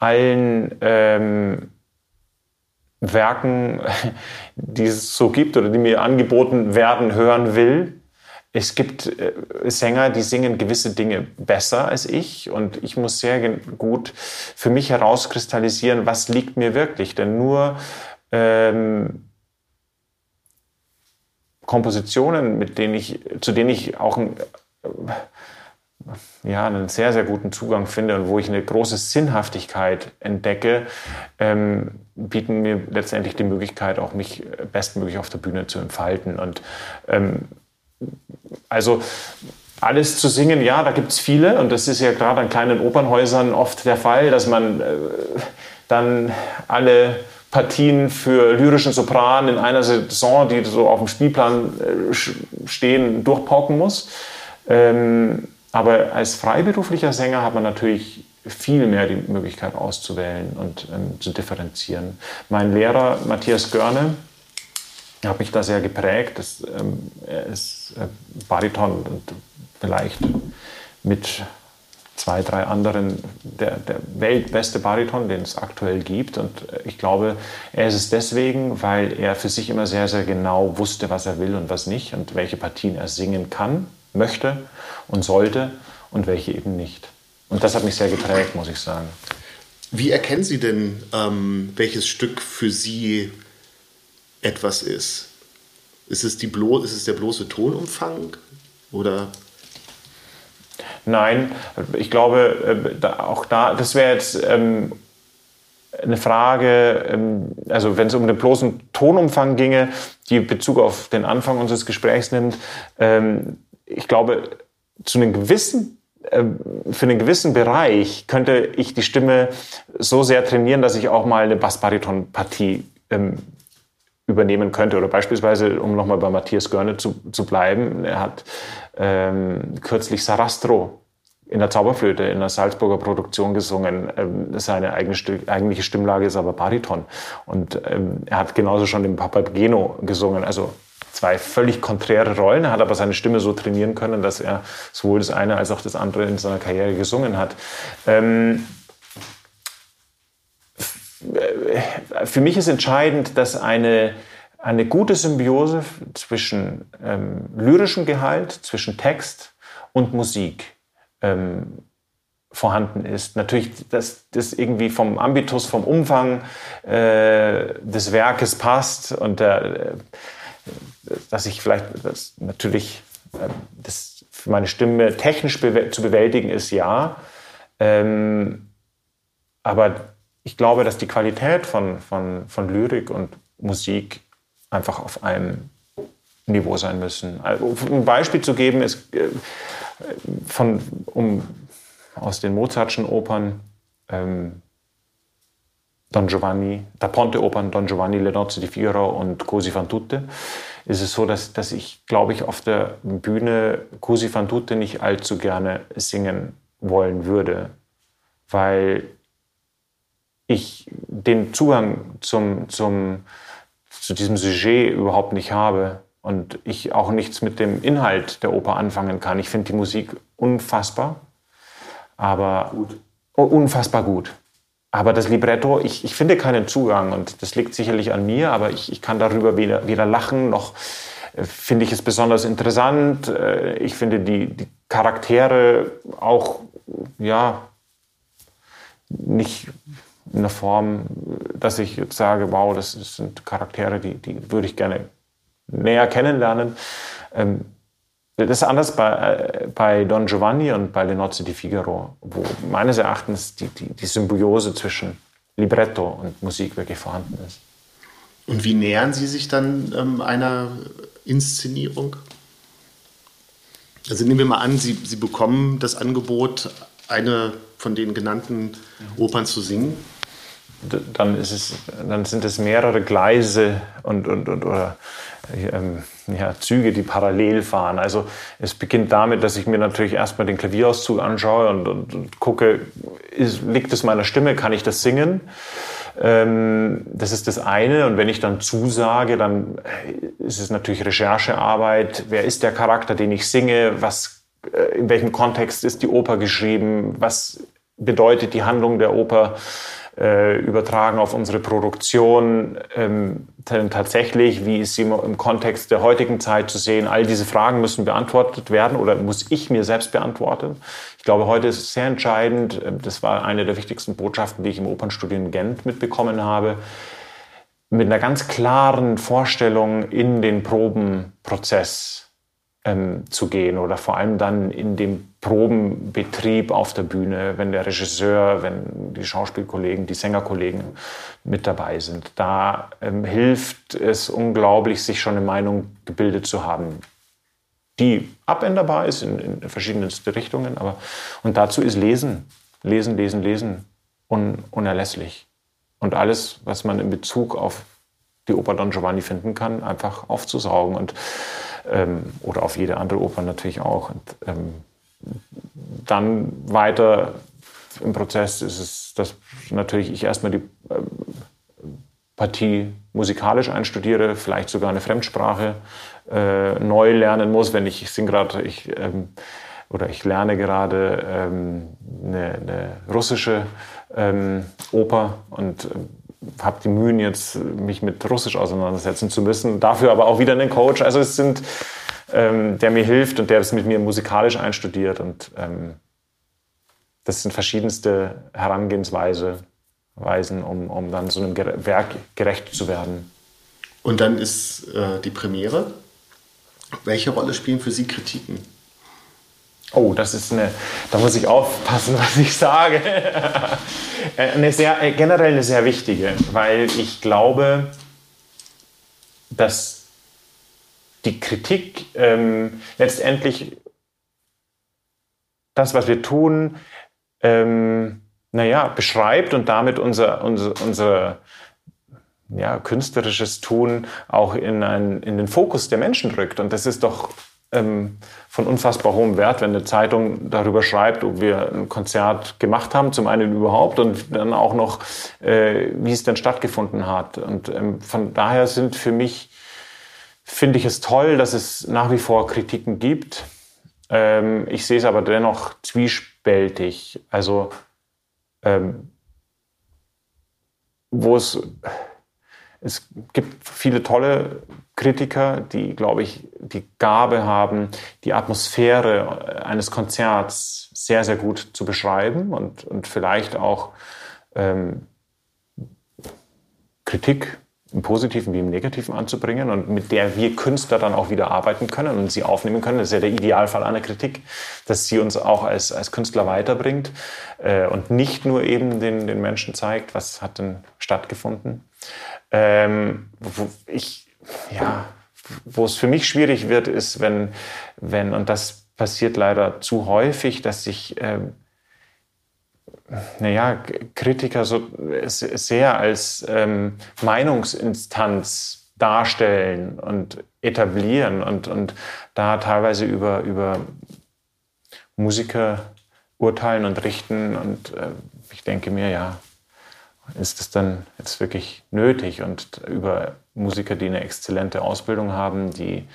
allen ähm, Werken, *laughs* die es so gibt oder die mir angeboten werden, hören will. Es gibt äh, Sänger, die singen gewisse Dinge besser als ich und ich muss sehr gut für mich herauskristallisieren, was liegt mir wirklich. Denn nur ähm, Kompositionen, mit denen ich, zu denen ich auch ein, ja, einen sehr, sehr guten Zugang finde und wo ich eine große Sinnhaftigkeit entdecke, ähm, bieten mir letztendlich die Möglichkeit, auch mich bestmöglich auf der Bühne zu entfalten. Und ähm, also alles zu singen, ja, da gibt es viele und das ist ja gerade an kleinen Opernhäusern oft der Fall, dass man äh, dann alle Partien für lyrischen Sopran in einer Saison, die so auf dem Spielplan äh, stehen, durchpauken muss. Ähm, aber als freiberuflicher Sänger hat man natürlich viel mehr die Möglichkeit auszuwählen und ähm, zu differenzieren. Mein Lehrer Matthias Görne hat mich da sehr geprägt. Ähm, er ist äh, Bariton und vielleicht mit zwei, drei anderen der, der weltbeste Bariton, den es aktuell gibt. Und ich glaube, er ist es deswegen, weil er für sich immer sehr, sehr genau wusste, was er will und was nicht und welche Partien er singen kann, möchte und sollte und welche eben nicht. Und das hat mich sehr geprägt, muss ich sagen. Wie erkennen Sie denn, ähm, welches Stück für Sie etwas ist? Ist es, die blo ist es der bloße Tonumfang oder Nein, ich glaube, äh, auch da, das wäre jetzt ähm, eine Frage, ähm, also wenn es um den bloßen Tonumfang ginge, die Bezug auf den Anfang unseres Gesprächs nimmt. Ähm, ich glaube, zu einem gewissen ähm, für einen gewissen Bereich könnte ich die Stimme so sehr trainieren, dass ich auch mal eine Bassbariton-Partie ähm, übernehmen könnte. Oder beispielsweise, um nochmal bei Matthias Görne zu, zu bleiben, er hat ähm, kürzlich Sarastro in der Zauberflöte in der Salzburger Produktion gesungen. Ähm, seine eigene, eigentliche Stimmlage ist aber Bariton. Und ähm, er hat genauso schon im Papageno gesungen. Also zwei völlig konträre Rollen. Er hat aber seine Stimme so trainieren können, dass er sowohl das eine als auch das andere in seiner Karriere gesungen hat. Ähm, für mich ist entscheidend, dass eine, eine gute Symbiose zwischen ähm, lyrischem Gehalt, zwischen Text und Musik ähm, vorhanden ist. Natürlich, dass das irgendwie vom Ambitus, vom Umfang äh, des Werkes passt und äh, dass ich vielleicht das natürlich äh, das für meine Stimme technisch bew zu bewältigen ist, ja. Ähm, aber ich glaube, dass die Qualität von, von, von Lyrik und Musik einfach auf einem Niveau sein müssen. Also, um ein Beispiel zu geben, ist äh, von, um, aus den Mozartschen Opern ähm, Don Giovanni, da Ponte-Opern Don Giovanni, Le Nozze di Figaro und Cosi fan tutte, ist es so, dass, dass ich, glaube ich, auf der Bühne Cosi fan tutte nicht allzu gerne singen wollen würde, weil ich den Zugang zum, zum, zu diesem Sujet überhaupt nicht habe und ich auch nichts mit dem Inhalt der Oper anfangen kann. Ich finde die Musik unfassbar, aber gut. unfassbar gut. Aber das Libretto, ich, ich finde keinen Zugang und das liegt sicherlich an mir, aber ich, ich kann darüber weder, weder lachen noch äh, finde ich es besonders interessant. Äh, ich finde die, die Charaktere auch, ja, nicht in der Form, dass ich jetzt sage, wow, das sind Charaktere, die, die würde ich gerne näher kennenlernen. Ähm, das ist anders bei, äh, bei Don Giovanni und bei Le Nozze di Figaro, wo meines Erachtens die, die, die Symbiose zwischen Libretto und Musik wirklich vorhanden ist. Und wie nähern Sie sich dann ähm, einer Inszenierung? Also nehmen wir mal an, Sie, Sie bekommen das Angebot, eine von den genannten Opern zu singen. Dann, ist es, dann sind es mehrere Gleise und, und, und oder ähm, ja, Züge, die parallel fahren. Also es beginnt damit, dass ich mir natürlich erstmal den Klavierauszug anschaue und, und, und gucke, ist, liegt es meiner Stimme, kann ich das singen? Ähm, das ist das eine. Und wenn ich dann zusage, dann ist es natürlich Recherchearbeit. Wer ist der Charakter, den ich singe? Was, äh, in welchem Kontext ist die Oper geschrieben? Was bedeutet die Handlung der Oper? Äh, übertragen auf unsere Produktion. Ähm, tatsächlich, wie ist sie im Kontext der heutigen Zeit zu sehen? All diese Fragen müssen beantwortet werden oder muss ich mir selbst beantworten. Ich glaube, heute ist es sehr entscheidend. Ähm, das war eine der wichtigsten Botschaften, die ich im Opernstudio in Gent mitbekommen habe mit einer ganz klaren Vorstellung in den Probenprozess ähm, zu gehen oder vor allem dann in dem Probenbetrieb auf der Bühne, wenn der Regisseur, wenn die Schauspielkollegen, die Sängerkollegen mit dabei sind. Da ähm, hilft es unglaublich, sich schon eine Meinung gebildet zu haben, die abänderbar ist in, in verschiedenste Richtungen. Aber, und dazu ist Lesen, Lesen, Lesen, Lesen un, unerlässlich. Und alles, was man in Bezug auf die Oper Don Giovanni finden kann, einfach aufzusaugen. Und ähm, oder auf jede andere Oper natürlich auch. Und, ähm, dann weiter im Prozess ist es, dass natürlich ich erstmal die ähm, Partie musikalisch einstudiere, vielleicht sogar eine Fremdsprache äh, neu lernen muss, wenn ich, ich singe gerade, ich ähm, oder ich lerne gerade ähm, eine, eine, russische ähm, Oper und ähm, habe die Mühen jetzt, mich mit Russisch auseinandersetzen zu müssen. Dafür aber auch wieder einen Coach. Also es sind, ähm, der mir hilft und der es mit mir musikalisch einstudiert. Und ähm, das sind verschiedenste Herangehensweisen, um, um dann so einem Werk gerecht zu werden. Und dann ist äh, die Premiere. Welche Rolle spielen für Sie Kritiken? Oh, das ist eine, da muss ich aufpassen, *laughs* was ich sage. eine sehr, äh, generell eine sehr wichtige, weil ich glaube, dass die Kritik ähm, letztendlich das, was wir tun, ähm, naja, beschreibt und damit unser, unser, unser ja, künstlerisches Tun auch in, ein, in den Fokus der Menschen rückt. Und das ist doch ähm, von unfassbar hohem Wert, wenn eine Zeitung darüber schreibt, ob wir ein Konzert gemacht haben, zum einen überhaupt und dann auch noch, äh, wie es denn stattgefunden hat. Und ähm, von daher sind für mich, finde ich es toll, dass es nach wie vor Kritiken gibt. Ähm, ich sehe es aber dennoch zwiespältig. Also, ähm, wo es es gibt viele tolle Kritiker, die, glaube ich, die Gabe haben, die Atmosphäre eines Konzerts sehr, sehr gut zu beschreiben und, und vielleicht auch ähm, Kritik im Positiven wie im Negativen anzubringen und mit der wir Künstler dann auch wieder arbeiten können und sie aufnehmen können. Das ist ja der Idealfall einer Kritik, dass sie uns auch als, als Künstler weiterbringt äh, und nicht nur eben den, den Menschen zeigt, was hat denn stattgefunden ähm, wo ich, ja, wo es für mich schwierig wird, ist, wenn, wenn, und das passiert leider zu häufig, dass sich, ähm, naja, Kritiker so sehr als ähm, Meinungsinstanz darstellen und etablieren und, und da teilweise über, über Musiker urteilen und richten. Und äh, ich denke mir, ja, ist es dann jetzt wirklich nötig? Und über Musiker, die eine exzellente Ausbildung haben, die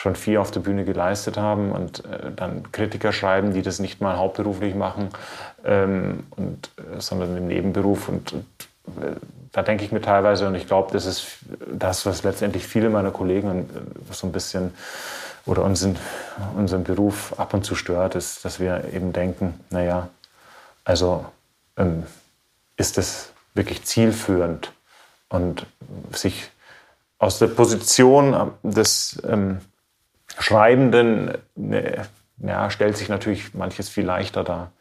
schon viel auf der Bühne geleistet haben und äh, dann Kritiker schreiben, die das nicht mal hauptberuflich machen, ähm, und, äh, sondern im Nebenberuf. Und, und äh, da denke ich mir teilweise, und ich glaube, das ist das, was letztendlich viele meiner Kollegen äh, so ein bisschen oder unseren, unseren Beruf ab und zu stört, ist, dass wir eben denken, naja, also ähm, ist es wirklich zielführend und sich aus der Position des ähm, Schreibenden ne, ja, stellt sich natürlich manches viel leichter dar.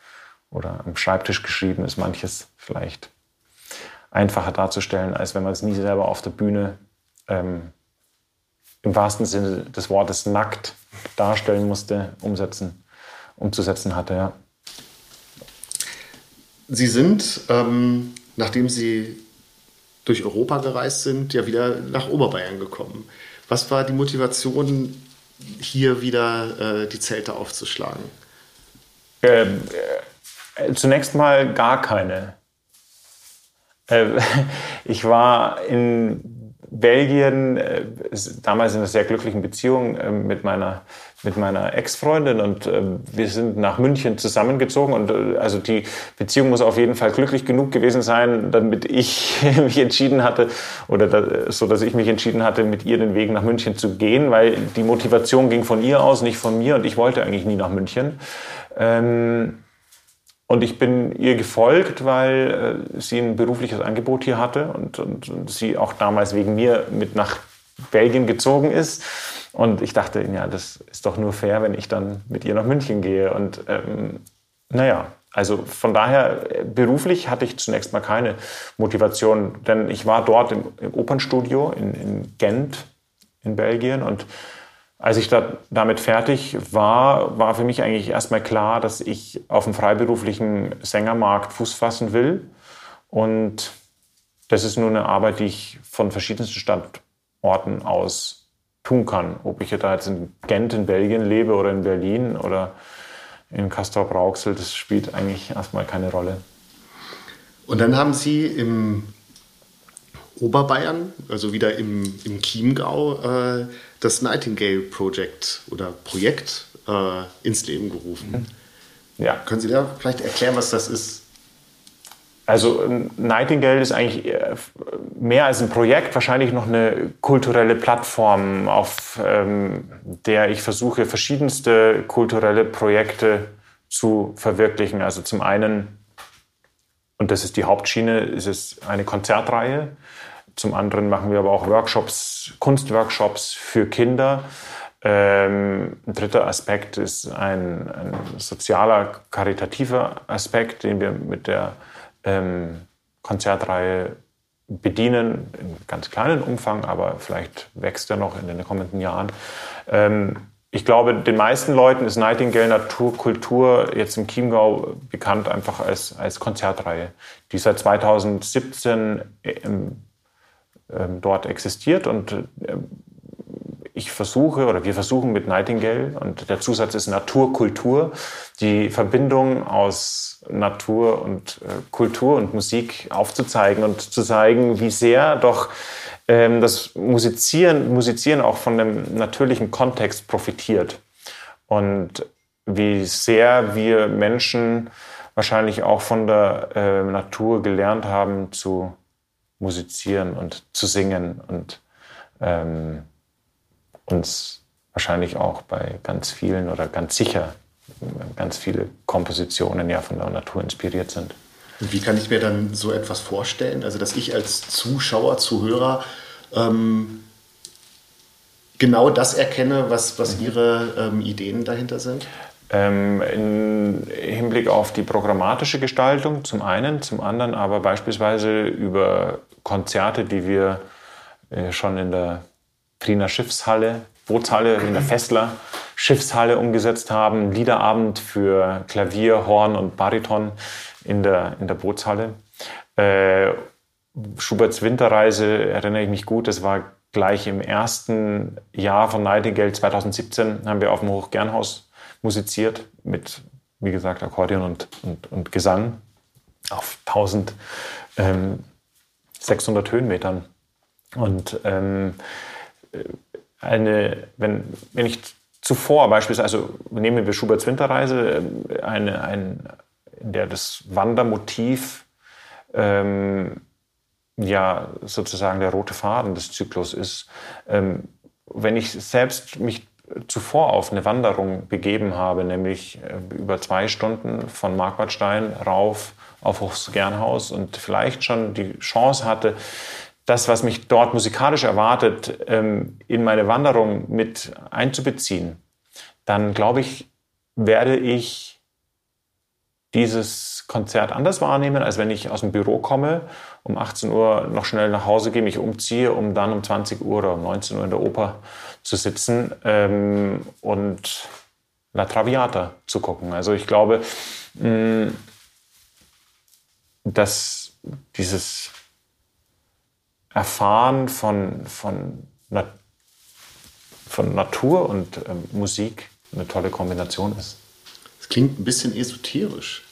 Oder am Schreibtisch geschrieben ist manches vielleicht einfacher darzustellen, als wenn man es nie selber auf der Bühne ähm, im wahrsten Sinne des Wortes nackt darstellen musste, umsetzen, umzusetzen hatte. Ja. Sie sind ähm, nachdem Sie durch Europa gereist sind, ja wieder nach Oberbayern gekommen. Was war die Motivation, hier wieder äh, die Zelte aufzuschlagen? Ähm, äh, zunächst mal gar keine. Äh, *laughs* ich war in Belgien, äh, damals in einer sehr glücklichen Beziehung äh, mit meiner mit meiner Ex-Freundin und äh, wir sind nach München zusammengezogen und äh, also die Beziehung muss auf jeden Fall glücklich genug gewesen sein, damit ich *laughs* mich entschieden hatte oder da, so, dass ich mich entschieden hatte, mit ihr den Weg nach München zu gehen, weil die Motivation ging von ihr aus, nicht von mir und ich wollte eigentlich nie nach München. Ähm, und ich bin ihr gefolgt, weil äh, sie ein berufliches Angebot hier hatte und, und, und sie auch damals wegen mir mit nach Belgien gezogen ist. Und ich dachte, ja, das ist doch nur fair, wenn ich dann mit ihr nach München gehe. Und ähm, naja, also von daher, beruflich hatte ich zunächst mal keine Motivation, denn ich war dort im, im Opernstudio in, in, Gent in Belgien und als ich da, damit fertig war, war für mich eigentlich erstmal klar, dass ich auf dem freiberuflichen Sängermarkt Fuß fassen will. Und das ist nur eine Arbeit, die ich von verschiedensten Standorten aus tun kann. Ob ich da jetzt in Gent in Belgien lebe oder in Berlin oder in Castrop-Rauxel, das spielt eigentlich erstmal keine Rolle. Und dann haben Sie im Oberbayern, also wieder im, im Chiemgau, äh, das Nightingale Project oder Projekt äh, ins Leben gerufen. Ja. Können Sie da vielleicht erklären, was das ist? Also Nightingale ist eigentlich äh, mehr als ein Projekt, wahrscheinlich noch eine kulturelle Plattform, auf ähm, der ich versuche, verschiedenste kulturelle Projekte zu verwirklichen. Also zum einen, und das ist die Hauptschiene, ist es eine Konzertreihe. Zum anderen machen wir aber auch Workshops, Kunstworkshops für Kinder. Ähm, ein dritter Aspekt ist ein, ein sozialer, karitativer Aspekt, den wir mit der ähm, Konzertreihe bedienen, in ganz kleinen Umfang, aber vielleicht wächst er noch in den kommenden Jahren. Ähm, ich glaube, den meisten Leuten ist Nightingale Naturkultur jetzt im Chiemgau bekannt einfach als, als Konzertreihe, die seit 2017 ähm, ähm, dort existiert und ähm, ich versuche oder wir versuchen mit Nightingale und der Zusatz ist Naturkultur, die Verbindung aus Natur und äh, Kultur und Musik aufzuzeigen und zu zeigen, wie sehr doch ähm, das Musizieren, Musizieren auch von dem natürlichen Kontext profitiert. Und wie sehr wir Menschen wahrscheinlich auch von der äh, Natur gelernt haben zu musizieren und zu singen und ähm, uns wahrscheinlich auch bei ganz vielen oder ganz sicher ganz viele Kompositionen ja von der Natur inspiriert sind. Und wie kann ich mir dann so etwas vorstellen? Also, dass ich als Zuschauer, Zuhörer ähm, genau das erkenne, was, was mhm. Ihre ähm, Ideen dahinter sind? Ähm, Im Hinblick auf die programmatische Gestaltung zum einen, zum anderen aber beispielsweise über Konzerte, die wir äh, schon in der Triener Schiffshalle, Bootshalle, in der *clears throat* Fessler Schiffshalle umgesetzt haben. Liederabend für Klavier, Horn und Bariton in der, in der Bootshalle. Äh, Schuberts Winterreise erinnere ich mich gut, das war gleich im ersten Jahr von Nightingale 2017, haben wir auf dem Hochgernhaus musiziert mit, wie gesagt, Akkordeon und, und, und Gesang auf 1600 ähm, Höhenmetern. Und ähm, eine, wenn, wenn ich zuvor beispielsweise, also nehmen wir Schuberts Winterreise, äh, eine, ein, in der das Wandermotiv ähm, ja sozusagen der rote Faden des Zyklus ist. Ähm, wenn ich selbst mich zuvor auf eine Wanderung begeben habe, nämlich äh, über zwei Stunden von Marquardstein rauf auf Hochsgernhaus und vielleicht schon die Chance hatte, das, was mich dort musikalisch erwartet, ähm, in meine Wanderung mit einzubeziehen, dann glaube ich, werde ich dieses Konzert anders wahrnehmen, als wenn ich aus dem Büro komme, um 18 Uhr noch schnell nach Hause gehe, mich umziehe, um dann um 20 Uhr oder um 19 Uhr in der Oper zu sitzen ähm, und La Traviata zu gucken. Also ich glaube, mh, dass dieses Erfahren von, von, Na von Natur und ähm, Musik eine tolle Kombination ist. Es klingt ein bisschen esoterisch.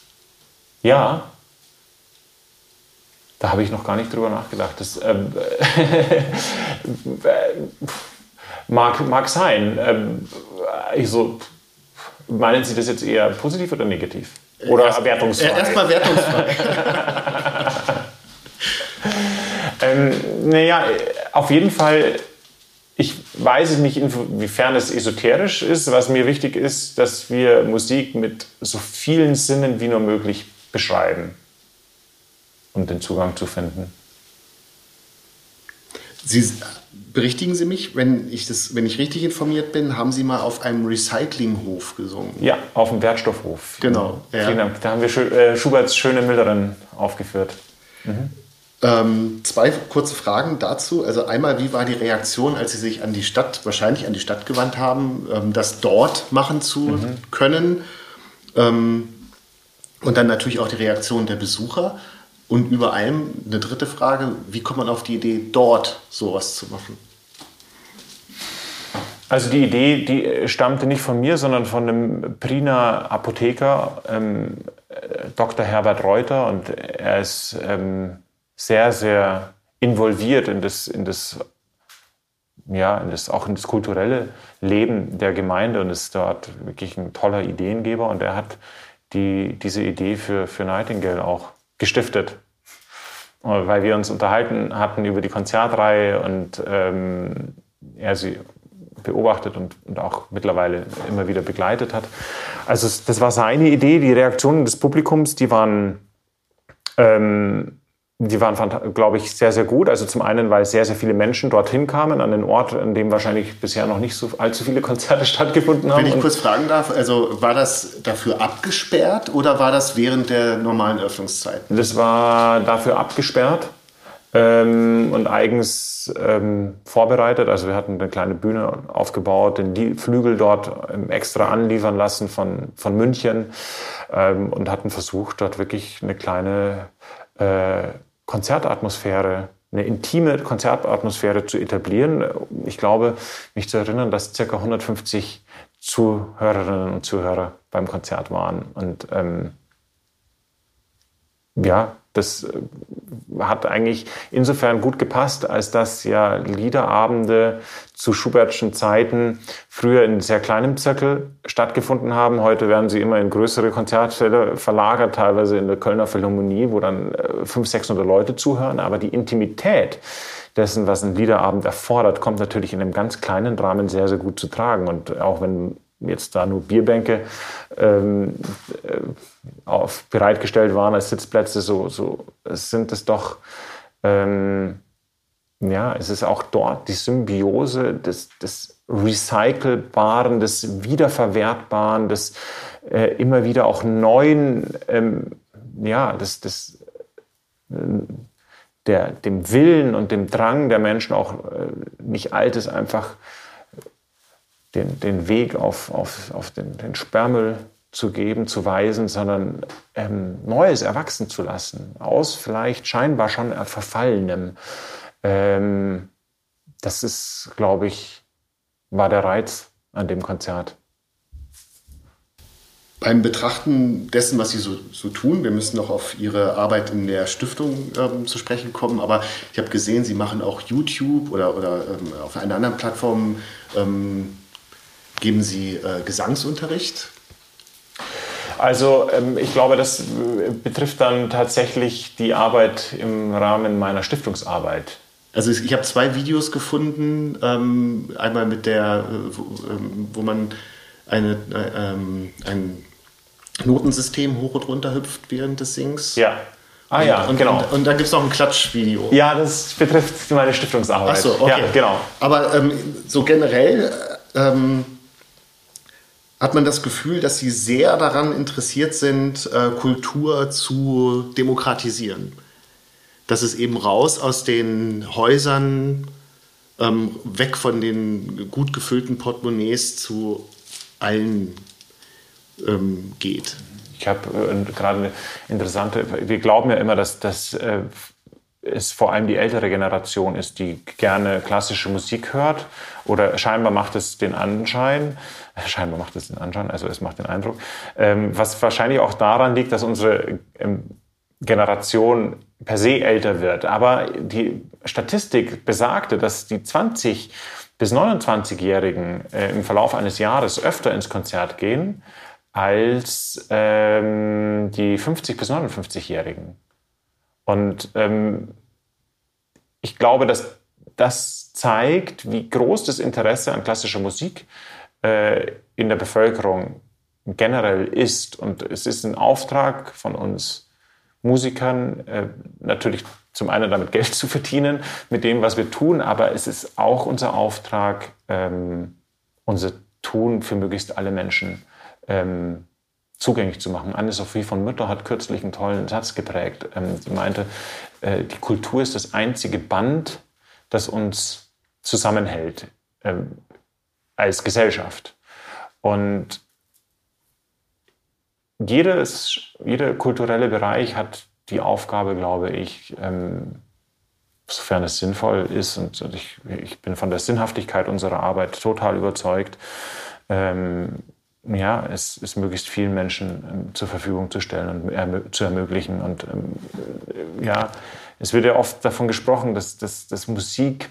Ja, da habe ich noch gar nicht drüber nachgedacht. Das ähm, *laughs* mag, mag sein. Ähm, also, meinen Sie das jetzt eher positiv oder negativ? Oder Erst, wertungsfrei? Erstmal wertungsfrei. *laughs* Ähm, naja, auf jeden Fall, ich weiß nicht, inwiefern es esoterisch ist. Was mir wichtig ist, dass wir Musik mit so vielen Sinnen wie nur möglich beschreiben, um den Zugang zu finden. Sie berichtigen Sie mich, wenn ich, das, wenn ich richtig informiert bin, haben Sie mal auf einem Recyclinghof gesungen? Ja, auf dem Wertstoffhof. Genau. Ja. Vielen Dank. Da haben wir äh, Schuberts schöne Milderen aufgeführt. Mhm. Ähm, zwei kurze Fragen dazu. Also einmal, wie war die Reaktion, als Sie sich an die Stadt, wahrscheinlich an die Stadt gewandt haben, ähm, das dort machen zu mhm. können? Ähm, und dann natürlich auch die Reaktion der Besucher. Und über allem eine dritte Frage, wie kommt man auf die Idee, dort sowas zu machen? Also die Idee, die stammte nicht von mir, sondern von einem Priner Apotheker, ähm, äh, Dr. Herbert Reuter. Und er ist ähm, sehr, sehr involviert in das, in das, ja, in das, auch in das kulturelle Leben der Gemeinde und ist dort wirklich ein toller Ideengeber. Und er hat die, diese Idee für, für Nightingale auch gestiftet. Weil wir uns unterhalten hatten über die Konzertreihe und ähm, er sie beobachtet und, und auch mittlerweile immer wieder begleitet hat. Also das war seine Idee. Die Reaktionen des Publikums, die waren ähm, die waren, glaube ich, sehr, sehr gut. Also zum einen, weil sehr, sehr viele Menschen dorthin kamen, an den Ort, an dem wahrscheinlich bisher noch nicht so allzu viele Konzerte *laughs* stattgefunden haben. Wenn ich kurz fragen darf, also war das dafür abgesperrt oder war das während der normalen Öffnungszeiten? Das war dafür abgesperrt. ähm, und eigens ähm, vorbereitet. Also wir hatten eine kleine Bühne aufgebaut, den Flügel dort ähm, extra anliefern lassen von, von München ähm, und hatten versucht, dort wirklich eine kleine äh, Konzertatmosphäre eine intime Konzertatmosphäre zu etablieren. Ich glaube, mich zu erinnern, dass ca. 150 Zuhörerinnen und Zuhörer beim Konzert waren. Und ähm, ja, das äh, hat eigentlich insofern gut gepasst, als dass ja Liederabende zu Schubertschen Zeiten früher in sehr kleinem Zirkel stattgefunden haben. Heute werden sie immer in größere Konzertsäle verlagert, teilweise in der Kölner Philharmonie, wo dann 500, äh, 600 Leute zuhören. Aber die Intimität dessen, was ein Liederabend erfordert, kommt natürlich in einem ganz kleinen Rahmen sehr, sehr gut zu tragen. Und auch wenn jetzt da nur Bierbänke ähm, äh, auf, bereitgestellt waren als Sitzplätze, so, so sind es doch, ähm, ja, es ist auch dort die Symbiose des, des Recycelbaren, des Wiederverwertbaren, des äh, immer wieder auch neuen, ähm, ja, des, des äh, der, dem Willen und dem Drang der Menschen auch äh, nicht Altes einfach den, den Weg auf, auf, auf den, den Sperrmüll zu geben, zu weisen, sondern ähm, Neues erwachsen zu lassen, aus vielleicht scheinbar schon Verfallenem. Ähm, das ist, glaube ich, war der Reiz an dem Konzert. Beim Betrachten dessen, was Sie so, so tun, wir müssen noch auf Ihre Arbeit in der Stiftung ähm, zu sprechen kommen, aber ich habe gesehen, Sie machen auch YouTube oder, oder ähm, auf einer anderen Plattform ähm, Geben Sie äh, Gesangsunterricht? Also ähm, ich glaube, das äh, betrifft dann tatsächlich die Arbeit im Rahmen meiner Stiftungsarbeit. Also ich habe zwei Videos gefunden, ähm, einmal mit der, äh, wo, ähm, wo man eine, äh, ähm, ein Notensystem hoch und runter hüpft während des Sings. Ja. Ah und, ja, und, genau. Und, und dann gibt es noch ein Klatschvideo. Ja, das betrifft meine Stiftungsarbeit. Ach so, okay. Ja, genau. Aber ähm, so generell ähm, hat man das Gefühl, dass sie sehr daran interessiert sind, äh, Kultur zu demokratisieren. Dass es eben raus aus den Häusern, ähm, weg von den gut gefüllten Portemonnaies zu allen ähm, geht. Ich habe äh, gerade eine interessante, wir glauben ja immer, dass, dass äh, es vor allem die ältere Generation ist, die gerne klassische Musik hört oder scheinbar macht es den Anschein, *laughs* scheinbar macht es den Anschein, also es macht den Eindruck, ähm, was wahrscheinlich auch daran liegt, dass unsere ähm, Generation per se älter wird. Aber die Statistik besagte, dass die 20 bis 29-Jährigen äh, im Verlauf eines Jahres öfter ins Konzert gehen als ähm, die 50 bis 59-Jährigen. Und ähm, ich glaube, dass das zeigt, wie groß das Interesse an klassischer Musik äh, in der Bevölkerung generell ist. Und es ist ein Auftrag von uns Musikern, äh, natürlich zum einen damit Geld zu verdienen mit dem, was wir tun, aber es ist auch unser Auftrag, ähm, unser Tun für möglichst alle Menschen ähm, zugänglich zu machen. Anne-Sophie von Mütter hat kürzlich einen tollen Satz geprägt. Ähm, sie meinte, äh, die Kultur ist das einzige Band, das uns zusammenhält ähm, als Gesellschaft. Und jedes, jeder kulturelle Bereich hat die Aufgabe, glaube ich, ähm, sofern es sinnvoll ist, und ich, ich, bin von der Sinnhaftigkeit unserer Arbeit total überzeugt, ähm, ja, es, es möglichst vielen Menschen ähm, zur Verfügung zu stellen und ermö zu ermöglichen. Und ähm, äh, ja, es wird ja oft davon gesprochen, dass, dass, dass Musik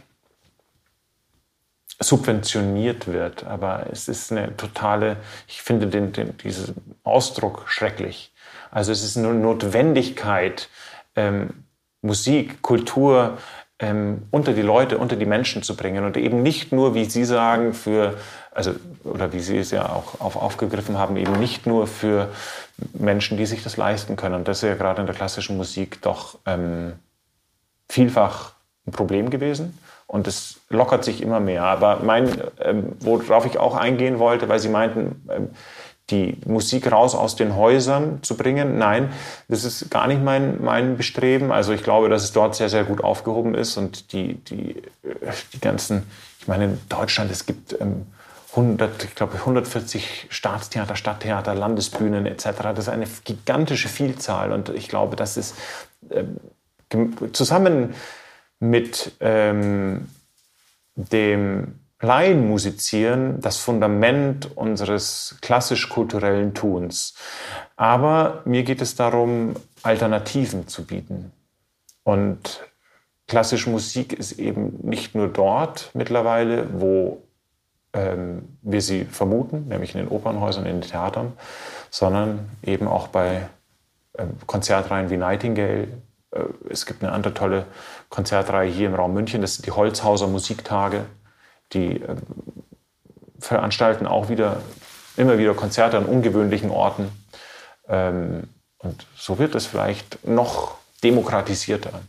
subventioniert wird, aber es ist eine totale, ich finde den, den, diesen Ausdruck schrecklich. Also es ist eine Notwendigkeit, ähm, Musik, Kultur ähm, unter die Leute, unter die Menschen zu bringen und eben nicht nur, wie Sie sagen, für, also, oder wie Sie es ja auch auf, aufgegriffen haben, eben nicht nur für Menschen, die sich das leisten können. Und das ist ja gerade in der klassischen Musik doch ähm, vielfach ein Problem gewesen. Und es lockert sich immer mehr. Aber mein, ähm, worauf ich auch eingehen wollte, weil Sie meinten, ähm, die Musik raus aus den Häusern zu bringen. Nein, das ist gar nicht mein, mein Bestreben. Also ich glaube, dass es dort sehr, sehr gut aufgehoben ist und die, die, die ganzen, ich meine, in Deutschland, es gibt ähm, 100, ich glaube 140 Staatstheater, Stadttheater, Landesbühnen etc. Das ist eine gigantische Vielzahl und ich glaube, das ist ähm, zusammen mit ähm, dem Laienmusizieren das Fundament unseres klassisch-kulturellen Tuns. Aber mir geht es darum, Alternativen zu bieten. Und klassische Musik ist eben nicht nur dort mittlerweile, wo ähm, wir sie vermuten, nämlich in den Opernhäusern, in den Theatern, sondern eben auch bei ähm, Konzertreihen wie Nightingale. Äh, es gibt eine andere tolle Konzertreihe hier im Raum München, das sind die Holzhauser Musiktage. Die äh, veranstalten auch wieder immer wieder Konzerte an ungewöhnlichen Orten. Ähm, und so wird es vielleicht noch demokratisierter.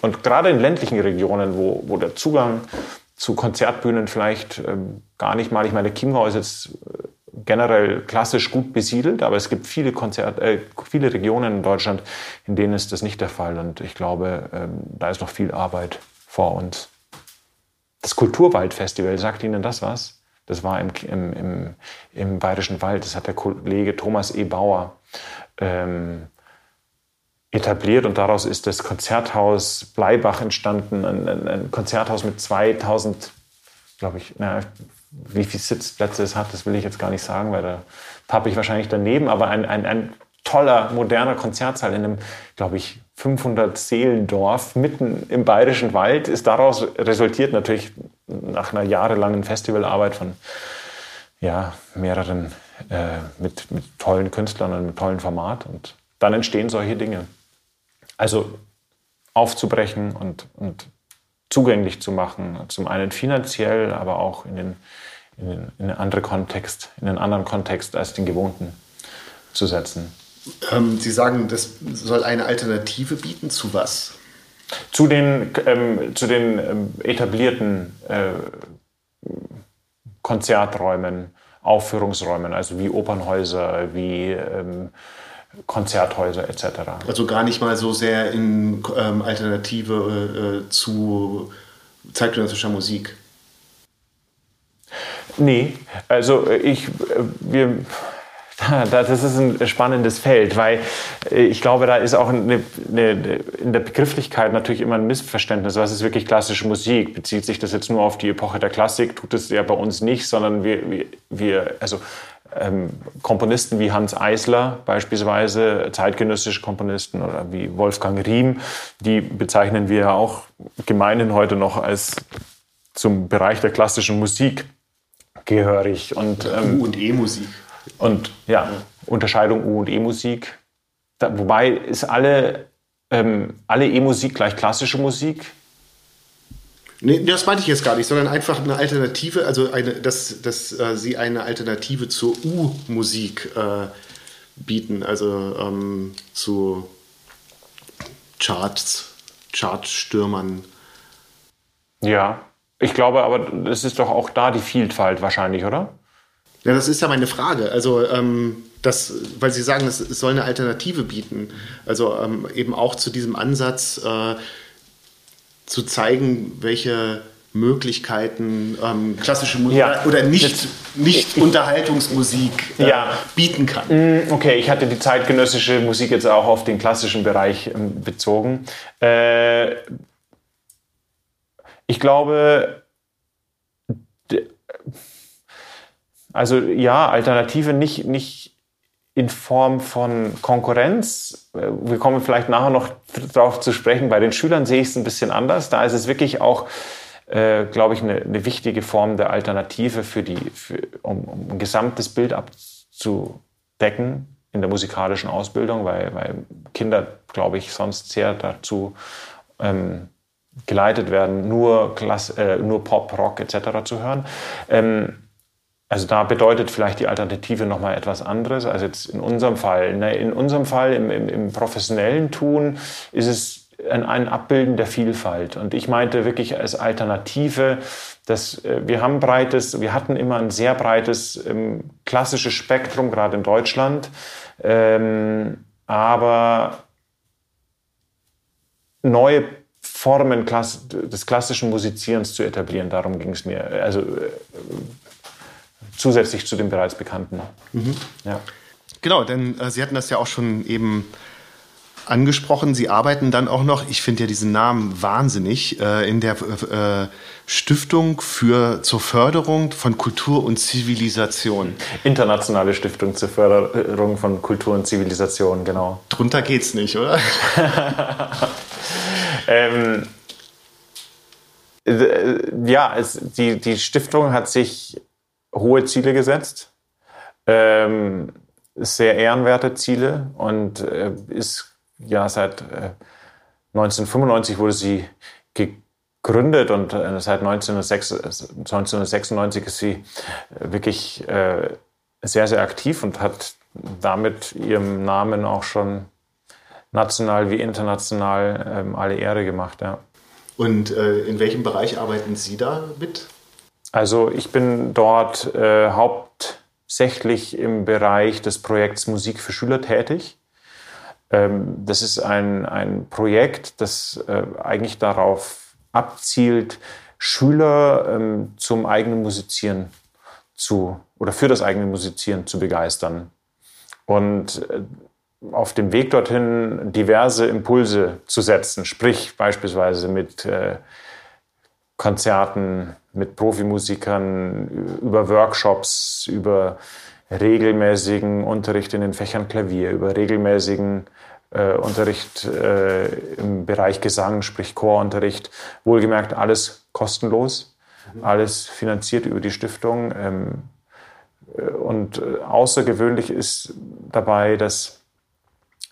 Und gerade in ländlichen Regionen, wo, wo der Zugang zu Konzertbühnen vielleicht ähm, gar nicht mal, ich meine, Chiemgau ist jetzt äh, generell klassisch gut besiedelt, aber es gibt viele, Konzert, äh, viele Regionen in Deutschland, in denen ist das nicht der Fall. Und ich glaube, ähm, da ist noch viel Arbeit vor uns. Das Kulturwaldfestival, sagt Ihnen das was? Das war im, im, im, im Bayerischen Wald. Das hat der Kollege Thomas E. Bauer ähm, etabliert und daraus ist das Konzerthaus Bleibach entstanden. Ein, ein, ein Konzerthaus mit 2000, glaube ich, na, wie viele Sitzplätze es hat, das will ich jetzt gar nicht sagen, weil da tappe ich wahrscheinlich daneben, aber ein, ein, ein toller, moderner Konzertsaal in einem, glaube ich, 500 Seelendorf mitten im bayerischen Wald ist daraus resultiert natürlich nach einer jahrelangen Festivalarbeit von ja, mehreren äh, mit, mit tollen Künstlern und mit tollen Format und dann entstehen solche Dinge. Also aufzubrechen und, und zugänglich zu machen, zum einen finanziell, aber auch in den, in in den anderen Kontext, in einen anderen Kontext als den gewohnten zu setzen. Ähm, Sie sagen, das soll eine Alternative bieten zu was? Zu den, ähm, zu den ähm, etablierten äh, Konzerträumen, Aufführungsräumen, also wie Opernhäuser, wie ähm, Konzerthäuser etc. Also gar nicht mal so sehr in ähm, Alternative äh, zu zeitgenössischer Musik. Nee, also äh, ich, äh, wir, *laughs* das ist ein spannendes Feld, weil äh, ich glaube, da ist auch eine, eine, in der Begrifflichkeit natürlich immer ein Missverständnis. Was ist wirklich klassische Musik? Bezieht sich das jetzt nur auf die Epoche der Klassik? Tut es ja bei uns nicht, sondern wir, wir also ähm, Komponisten wie Hans Eisler beispielsweise, zeitgenössische Komponisten oder wie Wolfgang Riem, die bezeichnen wir ja auch gemeinhin heute noch als zum Bereich der klassischen Musik gehörig. Und, ähm, U- und E-Musik. Und ja, Unterscheidung U- und E-Musik. Wobei ist alle, ähm, alle E-Musik gleich klassische Musik? Nee, das meinte ich jetzt gar nicht, sondern einfach eine Alternative, also eine, dass, dass äh, sie eine Alternative zur U-Musik äh, bieten, also ähm, zu Charts, Chartstürmern. Ja, ich glaube aber, es ist doch auch da die Vielfalt wahrscheinlich, oder? Ja, das ist ja meine Frage. Also, ähm, das, weil Sie sagen, es, es, soll eine Alternative bieten. Also ähm, eben auch zu diesem Ansatz, äh, zu zeigen, welche Möglichkeiten ähm, klassische Musik ja, oder nicht, nicht ich, Unterhaltungsmusik äh, ja. bieten kann. Mm, okay, ich hatte die zeitgenössische Musik jetzt auch auf den klassischen Bereich ähm, bezogen. Äh, ich glaube, also ja, Alternative nicht, nicht in Form von Konkurrenz. Wir kommen vielleicht nachher noch darauf zu sprechen. Bei den Schülern sehe ich es ein bisschen anders. Da ist es wirklich auch, äh, glaube ich, eine, eine, wichtige Form der Alternative für die, für, um, um ein gesamtes Bild abzudecken in der musikalischen Ausbildung, weil, weil Kinder, glaube ich, sonst sehr dazu ähm, geleitet werden, nur, Klass, äh, nur Pop, Rock etc. zu hören. Ähm, also da bedeutet vielleicht die Alternative nochmal etwas anderes als jetzt in unserem Fall. In unserem Fall, im, im, im professionellen Tun, ist es ein, ein Abbilden der Vielfalt. Und ich meinte wirklich als Alternative, dass äh, wir haben breites, wir hatten immer ein sehr breites ähm, klassisches Spektrum, gerade in Deutschland. Ähm, aber neue Formen des klassischen Musizierens zu etablieren, darum ging es mir. Also äh, zusätzlich zu dem bereits bekannten. Mhm. Ja. Genau, denn äh, Sie hatten das ja auch schon eben angesprochen. Sie arbeiten dann auch noch, ich finde ja diesen Namen wahnsinnig, äh, in der äh, Stiftung für, zur Förderung von Kultur und Zivilisation. Internationale Stiftung zur Förderung von Kultur und Zivilisation, genau. Drunter geht's nicht, oder? *laughs* ähm, äh, ja, es, die, die Stiftung hat sich hohe Ziele gesetzt. Ähm, sehr ehrenwerte Ziele und äh, ist ja, seit äh, 1995 wurde sie gegründet und äh, seit 1906, 1996 ist sie äh, wirklich sehr, sehr aktiv und hat damit ihrem Namen auch schon national wie international ähm, alle Ehre gemacht. Ja. Und äh, in welchem Bereich arbeiten Sie da mit? Also ich bin dort äh, hauptsächlich im Bereich des Projekts Musik für Schüler tätig. Ähm, das ist ein, ein Projekt, das äh, eigentlich darauf abzielt, Schüler ähm, zum eigenen Musizieren zu oder für das eigene Musizieren zu begeistern. Und äh, auf dem Weg dorthin diverse Impulse zu setzen, sprich beispielsweise mit äh, Konzerten, mit Profimusikern, über Workshops, über regelmäßigen Unterricht in den Fächern Klavier, über regelmäßigen äh, Unterricht äh, im Bereich Gesang, sprich Chorunterricht. Wohlgemerkt alles kostenlos, mhm. alles finanziert über die Stiftung. Ähm, äh, und äh, außergewöhnlich ist dabei, dass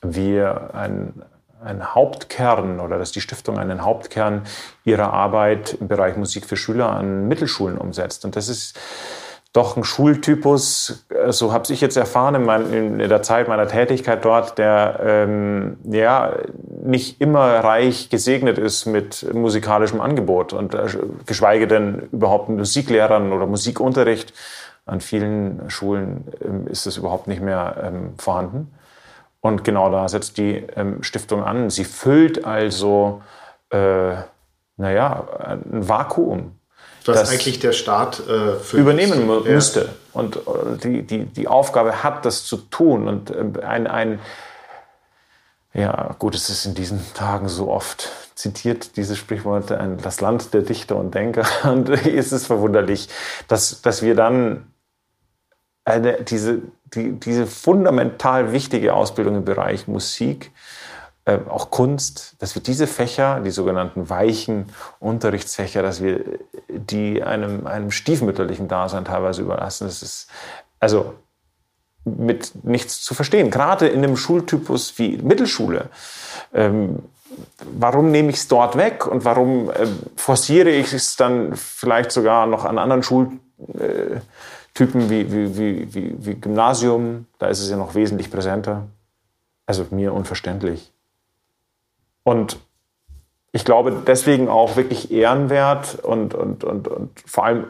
wir ein, ein Hauptkern oder dass die Stiftung einen Hauptkern ihrer Arbeit im Bereich Musik für Schüler an Mittelschulen umsetzt. Und das ist doch ein Schultypus, so habe ich jetzt erfahren in, mein, in, der Zeit meiner Tätigkeit dort, der ähm, ja nicht immer reich gesegnet ist mit musikalischem Angebot und äh, geschweige denn überhaupt Musiklehrern oder Musikunterricht. An vielen Schulen ähm, ist es überhaupt nicht mehr ähm, vorhanden. Und genau da setzt die ähm, Stiftung an. Sie füllt also, äh, naja, ein Vakuum was eigentlich der Staat äh, übernehmen müsste. müsste. Und äh, die, die, die Aufgabe hat, das zu tun. Und äh, ein, ein, ja, gut, es ist in diesen Tagen so oft zitiert, diese Sprichworte, ein, das Land der Dichter und Denker. *laughs* Und es ist verwunderlich, dass, dass wir dann eine, diese, die, diese fundamental wichtige Ausbildung im Bereich Musik äh, auch Kunst, dass wir diese Fächer, die sogenannten weichen Unterrichtsfächer, dass wir die einem, einem stiefmütterlichen Dasein teilweise überlassen. Das ist also mit nichts zu verstehen. Gerade in einem Schultypus wie Mittelschule. Ähm, warum nehme ich es dort weg und warum äh, forciere ich es dann vielleicht sogar noch an anderen Schultypen äh, wie, wie, wie, wie, wie Gymnasium? Da ist es ja noch wesentlich präsenter. Also mir unverständlich. Und ich glaube, deswegen auch wirklich ehrenwert und, und, und, und vor allem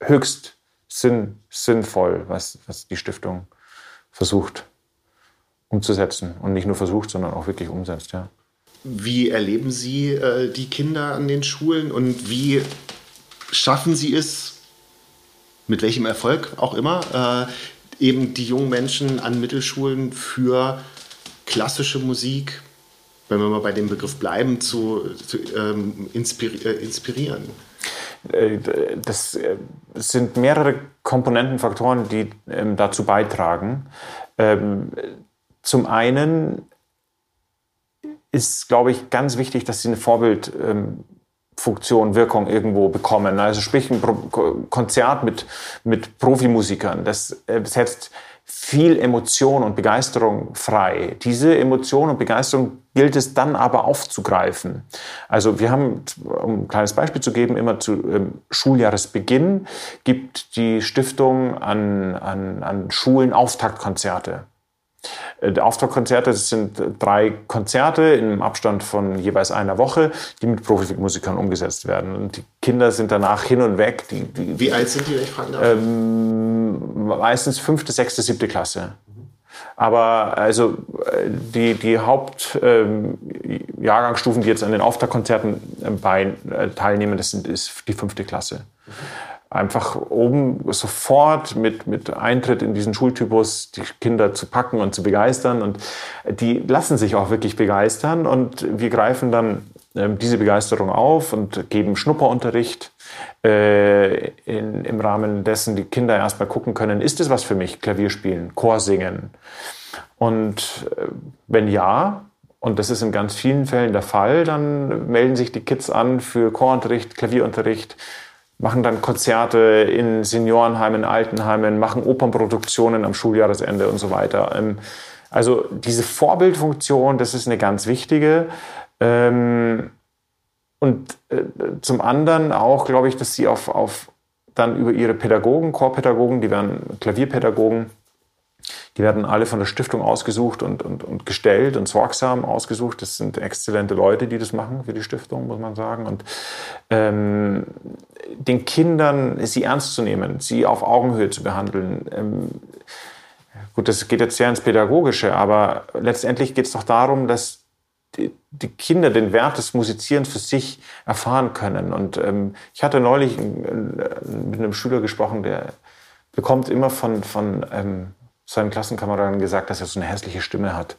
höchst sinn, sinnvoll, was, was die Stiftung versucht umzusetzen. Und nicht nur versucht, sondern auch wirklich umsetzt, ja. Wie erleben Sie äh, die Kinder an den Schulen und wie schaffen Sie es, mit welchem Erfolg auch immer, äh, eben die jungen Menschen an Mittelschulen für klassische Musik, wenn wir mal bei dem Begriff bleiben, zu, zu ähm, inspiri äh, inspirieren? Äh, das äh, sind mehrere Komponenten, Faktoren, die ähm, dazu beitragen. Ähm, zum einen ist, glaube ich, ganz wichtig, dass sie eine Vorbildfunktion, ähm, Wirkung irgendwo bekommen. Also sprich ein Konzert mit, mit Profimusikern, das setzt viel Emotion und Begeisterung frei. Diese Emotion und Begeisterung gilt es dann aber aufzugreifen. Also wir haben, um ein kleines Beispiel zu geben, immer zu ähm, Schuljahresbeginn gibt die Stiftung an, an, an Schulen Auftaktkonzerte. Äh, Auftragkonzerte, das sind drei Konzerte im Abstand von jeweils einer Woche, die mit Profimusikern umgesetzt werden. Und die Kinder sind danach hin und weg. Die, die, Wie alt sind die, wenn ich fragen darf? Ähm, meistens fünfte, sechste, siebte Klasse. Aber also äh, die, die Hauptjahrgangsstufen, ähm, die jetzt an den Auftaktkonzerten äh, bei, äh, teilnehmen, das sind, ist die fünfte Klasse. Einfach oben sofort mit, mit Eintritt in diesen Schultypus die Kinder zu packen und zu begeistern. Und die lassen sich auch wirklich begeistern. Und wir greifen dann ähm, diese Begeisterung auf und geben Schnupperunterricht äh, in, im Rahmen dessen die Kinder erstmal gucken können, ist es was für mich, Klavier spielen, Chor singen? Und äh, wenn ja, und das ist in ganz vielen Fällen der Fall, dann melden sich die Kids an für Chorunterricht, Klavierunterricht, machen dann Konzerte in Seniorenheimen, Altenheimen, machen Opernproduktionen am Schuljahresende und so weiter. Ähm, also diese Vorbildfunktion, das ist eine ganz wichtige. Ähm, und äh, zum anderen auch, glaube ich, dass sie auf, auf dann über ihre Pädagogen, Chorpädagogen, die werden Klavierpädagogen, die werden alle von der Stiftung ausgesucht und, und, und gestellt und sorgsam ausgesucht. Das sind exzellente Leute, die das machen für die Stiftung, muss man sagen. Und ähm, den Kindern, sie ernst zu nehmen, sie auf Augenhöhe zu behandeln. Ähm, gut, das geht jetzt sehr ins Pädagogische, aber letztendlich geht es doch darum, dass die, die, Kinder den Wert des Musizierens für sich erfahren können. Und ähm, ich hatte neulich mit einem Schüler gesprochen, der bekommt immer von, von ähm, seinen Klassenkameraden gesagt, dass er so eine hässliche Stimme hat.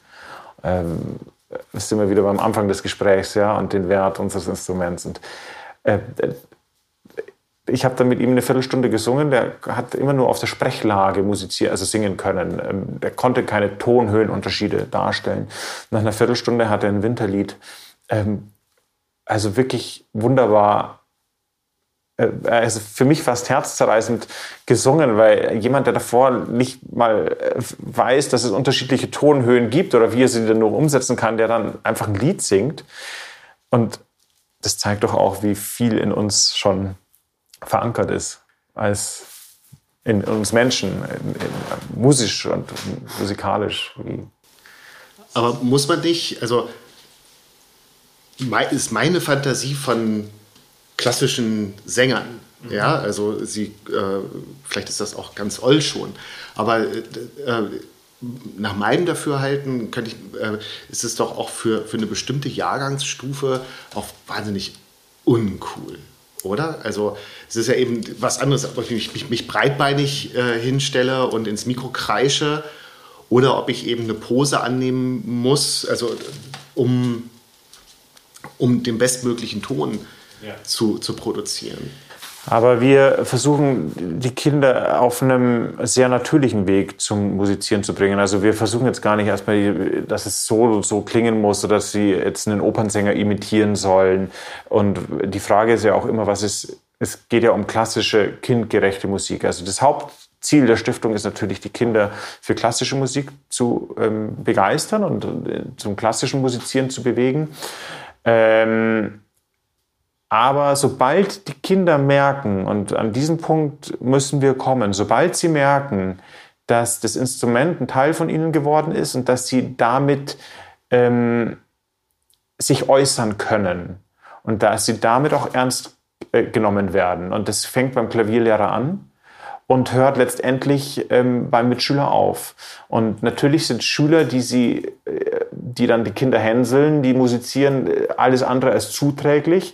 Ähm, das sind wir wieder beim Anfang des Gesprächs, ja, und den Wert unseres Instruments. Und äh, ich habe dann mit ihm eine Viertelstunde gesungen. Der hat immer nur auf der Sprechlage musizieren, also singen können. Ähm, der konnte keine Tonhöhenunterschiede darstellen. Nach einer Viertelstunde hat er ein Winterlied, ähm, also wirklich wunderbar, also für mich fast herzzerreißend gesungen, weil jemand, der davor nicht mal äh, weiß, dass es unterschiedliche Tonhöhen gibt oder wie er sie dann nur umsetzen kann, der dann einfach ein Lied singt. Und das zeigt doch auch, wie viel in uns schon verankert ist als in, uns Menschen, in, in, musisch und musikalisch. Aber muss man nicht, also ist meine Fantasie von klassischen Sängern, mhm. ja, also sie, äh, vielleicht ist das auch ganz oll schon, aber äh, nach meinem Dafürhalten könnte ich, äh, ist es doch auch für, für eine bestimmte Jahrgangsstufe auch wahnsinnig uncool oder? Also es ist ja eben was anderes, ob ich mich, mich breitbeinig äh, hinstelle und ins Mikro kreische oder ob ich eben eine Pose annehmen muss, also um, um den bestmöglichen Ton ja. zu, zu produzieren. Aber wir versuchen, die Kinder auf einem sehr natürlichen Weg zum Musizieren zu bringen. Also wir versuchen jetzt gar nicht erstmal, dass es so so klingen muss oder dass sie jetzt einen Opernsänger imitieren sollen. Und die Frage ist ja auch immer, was ist, es geht ja um klassische, kindgerechte Musik. Also das Hauptziel der Stiftung ist natürlich, die Kinder für klassische Musik zu ähm, begeistern und äh, zum klassischen Musizieren zu bewegen. Ähm, aber sobald die Kinder merken, und an diesen Punkt müssen wir kommen, sobald sie merken, dass das Instrument ein Teil von ihnen geworden ist und dass sie damit ähm, sich äußern können und dass sie damit auch ernst äh, genommen werden. Und das fängt beim Klavierlehrer an und hört letztendlich ähm, beim Mitschüler auf. Und natürlich sind Schüler, die sie, äh, die dann die Kinder hänseln, die musizieren, äh, alles andere als zuträglich.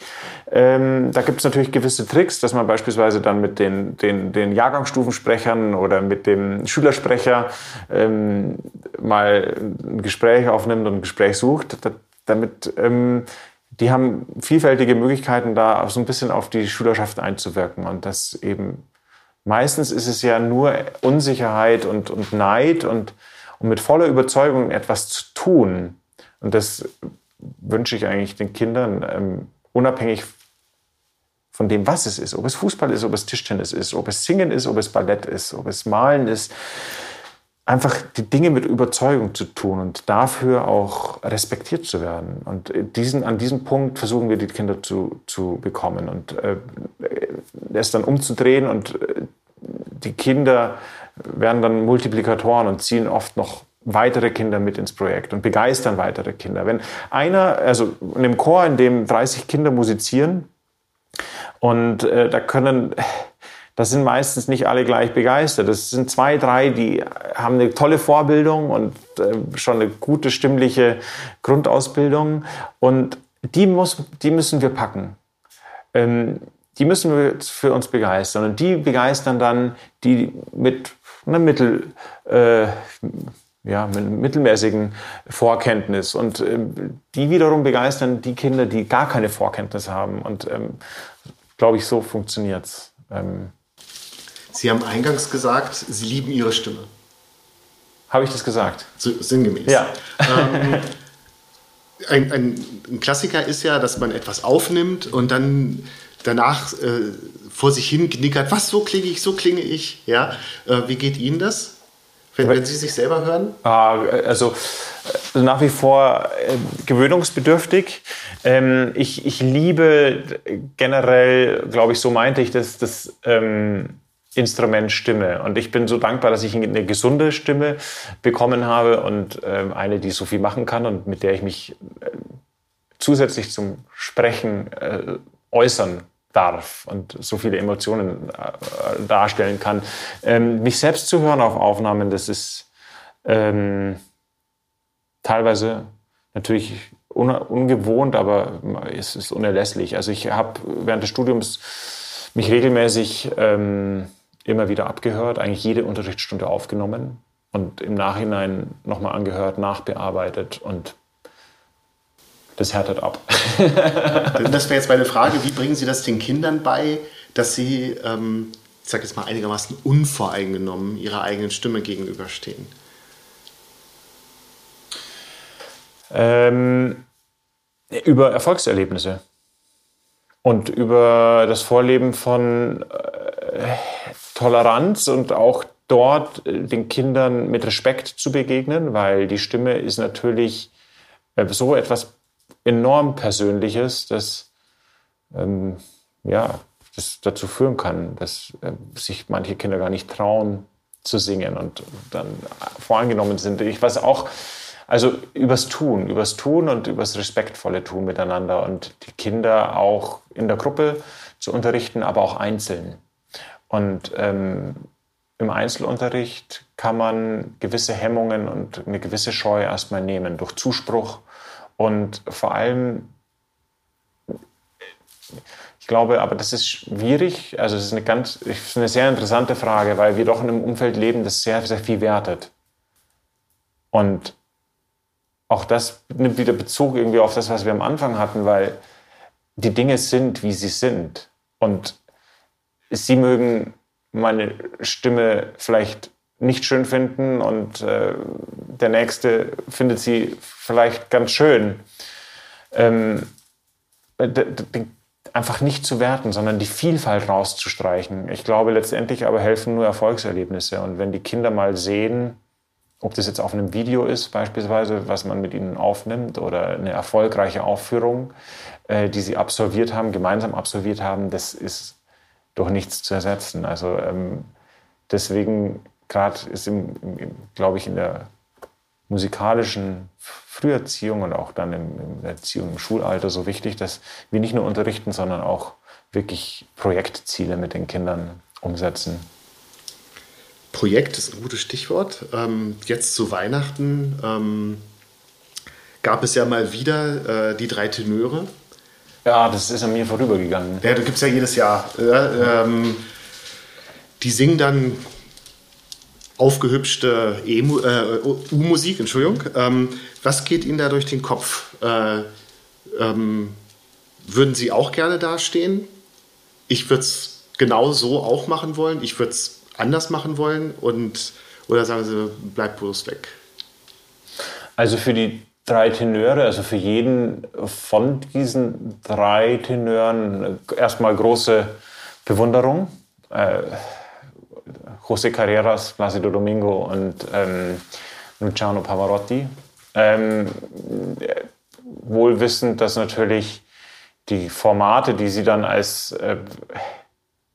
Ähm, da gibt es natürlich gewisse Tricks, dass man beispielsweise dann mit den, den, den Jahrgangsstufensprechern oder mit dem Schülersprecher ähm, mal ein Gespräch aufnimmt und ein Gespräch sucht, damit ähm, die haben vielfältige Möglichkeiten, da so ein bisschen auf die Schülerschaft einzuwirken und das eben Meistens ist es ja nur Unsicherheit und, und Neid und, und mit voller Überzeugung etwas zu tun. Und das wünsche ich eigentlich den Kindern, ähm, unabhängig von dem, was es ist. Ob es Fußball ist, ob es Tischtennis ist, ob es Singen ist, ob es Ballett ist, ob es Malen ist einfach die Dinge mit Überzeugung zu tun und dafür auch respektiert zu werden. Und diesen, an diesem Punkt versuchen wir die Kinder zu, zu bekommen und äh, es dann umzudrehen und äh, die Kinder werden dann Multiplikatoren und ziehen oft noch weitere Kinder mit ins Projekt und begeistern weitere Kinder. Wenn einer, also in einem Chor, in dem 30 Kinder musizieren und äh, da können, das sind meistens nicht alle gleich begeistert. Das sind zwei, drei, die haben eine tolle Vorbildung und äh, schon eine gute stimmliche Grundausbildung und die, muss, die müssen wir packen. Ähm, die müssen wir für uns begeistern und die begeistern dann die mit einer Mittel, äh, ja, mit mittelmäßigen Vorkenntnis. Und ähm, die wiederum begeistern die Kinder, die gar keine Vorkenntnis haben. Und ähm, glaube ich, so funktioniert's. Ähm, Sie haben eingangs gesagt, Sie lieben Ihre Stimme. Habe ich das gesagt? So, sinngemäß. Ja. Ähm, ein, ein, ein, Klassiker ist ja, dass man etwas aufnimmt und dann danach äh, vor sich hin knickert, was, so klinge ich, so klinge ich. Ja? Äh, wie geht Ihnen das? Wenn, wenn Sie sich selber hören? Ah, also äh, nach wie vor äh, gewöhnungsbedürftig. Ähm, ich, ich liebe generell, glaube ich, so meinte ich das, das ähm, Instrument Stimme. Und ich bin so dankbar, dass ich eine gesunde Stimme bekommen habe und ähm, eine, die so viel machen kann und mit der ich mich äh, zusätzlich zum Sprechen äh, äußern darf und so viele Emotionen äh, darstellen kann. Ähm, mich selbst zu hören auf Aufnahmen, das ist ähm, teilweise natürlich un ungewohnt, aber es ist unerlässlich. Also ich habe während des Studiums mich regelmäßig ähm, immer wieder abgehört, eigentlich jede Unterrichtsstunde aufgenommen und im Nachhinein nochmal angehört, nachbearbeitet und das härtet ab. *laughs* das wäre jetzt meine Frage, wie bringen Sie das den Kindern bei, dass sie, ähm, ich sage jetzt mal einigermaßen unvoreingenommen ihrer eigenen Stimme gegenüberstehen? Ähm, über Erfolgserlebnisse und über das Vorleben von äh, Toleranz und auch dort äh, den Kindern mit Respekt zu begegnen, weil die Stimme ist natürlich äh, so etwas enorm Persönliches, das ähm, ja, das dazu führen kann, dass äh, sich manche Kinder gar nicht trauen zu singen und dann voreingenommen sind. Ich weiß auch, also übers Tun, übers Tun und übers respektvolle Tun miteinander und die Kinder auch in der Gruppe zu unterrichten, aber auch einzeln. Und ähm, im Einzelunterricht kann man gewisse Hemmungen und eine gewisse Scheu erstmal nehmen durch Zuspruch und vor allem, ich glaube, aber das ist schwierig. Also es ist eine ganz, ist eine sehr interessante Frage, weil wir doch in einem Umfeld leben, das sehr, sehr viel wertet. Und auch das nimmt wieder Bezug irgendwie auf das, was wir am Anfang hatten, weil die Dinge sind, wie sie sind. Und sie mögen meine Stimme vielleicht nicht schön finden und äh, der nächste findet sie vielleicht ganz schön. Ähm, einfach nicht zu werten, sondern die Vielfalt rauszustreichen. Ich glaube, letztendlich aber helfen nur Erfolgserlebnisse. Und wenn die Kinder mal sehen, ob das jetzt auf einem Video ist, beispielsweise, was man mit ihnen aufnimmt, oder eine erfolgreiche Aufführung, äh, die sie absolviert haben, gemeinsam absolviert haben, das ist durch nichts zu ersetzen. Also ähm, deswegen gerade ist, im, im, glaube ich, in der musikalischen Früherziehung und auch dann in, in der Erziehung im Schulalter so wichtig, dass wir nicht nur unterrichten, sondern auch wirklich Projektziele mit den Kindern umsetzen. Projekt ist ein gutes Stichwort. Ähm, jetzt zu Weihnachten ähm, gab es ja mal wieder äh, die drei Tenöre. Ja, das ist an mir vorübergegangen. Ja, du gibst ja jedes Jahr. Äh, ähm, die singen dann aufgehübschte äh, U-Musik, Entschuldigung. Ähm, was geht Ihnen da durch den Kopf? Äh, ähm, würden Sie auch gerne dastehen? Ich würde es genau so auch machen wollen. Ich würde es anders machen wollen. Und, oder sagen Sie, bleib bloß weg? Also für die drei Tenöre, also für jeden von diesen drei Tenören erstmal große Bewunderung. Äh, José Carreras, Placido Domingo und ähm, Luciano Pavarotti. Ähm, wohl wissend, dass natürlich die Formate, die sie dann als äh,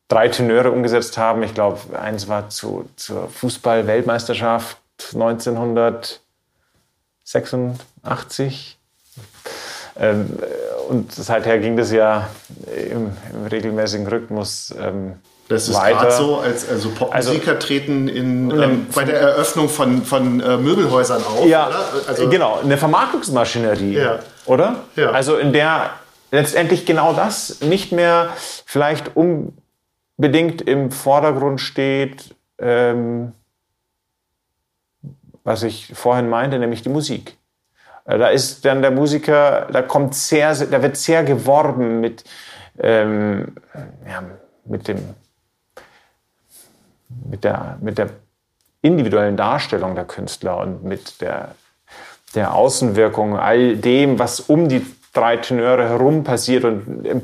drei Tenöre umgesetzt haben, ich glaube, eins war zu, zur Fußball-Weltmeisterschaft 1900 86. Ähm, und seither ging das ja im, im regelmäßigen Rhythmus ähm, das ist gerade so, als also Popmusiker also, treten in, ähm, bei der Eröffnung von, von äh, Möbelhäusern auf. Ja, also, genau, eine Vermarktungsmaschinerie, ja. oder? Ja. Also in der letztendlich genau das nicht mehr vielleicht unbedingt im Vordergrund steht, ähm, was ich vorhin meinte, nämlich die Musik. Äh, da ist dann der Musiker, da kommt sehr, da wird sehr geworben mit, ähm, ja, mit dem, mit der, mit der individuellen Darstellung der Künstler und mit der, der Außenwirkung, all dem, was um die drei Tenöre herum passiert und ähm,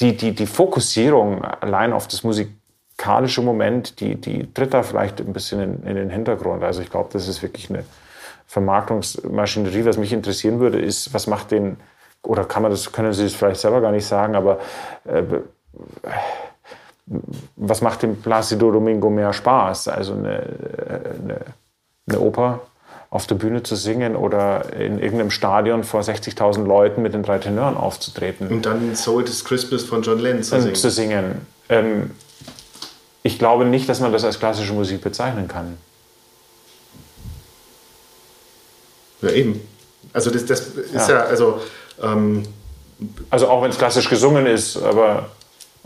die, die, die Fokussierung allein auf das musikalische Moment, die, die tritt da vielleicht ein bisschen in, in den Hintergrund. Also ich glaube, das ist wirklich eine Vermarktungsmaschinerie. Was mich interessieren würde, ist, was macht den, oder kann man das, können Sie das vielleicht selber gar nicht sagen, aber äh, was macht dem Placido Domingo mehr Spaß? Also eine, eine, eine Oper auf der Bühne zu singen oder in irgendeinem Stadion vor 60.000 Leuten mit den drei Tenören aufzutreten. Und dann Soul is Christmas von John Lennon zu singen. Zu singen. Ähm, ich glaube nicht, dass man das als klassische Musik bezeichnen kann. Ja, eben. Also das, das ist ja, ja also... Ähm, also auch wenn es klassisch gesungen ist, aber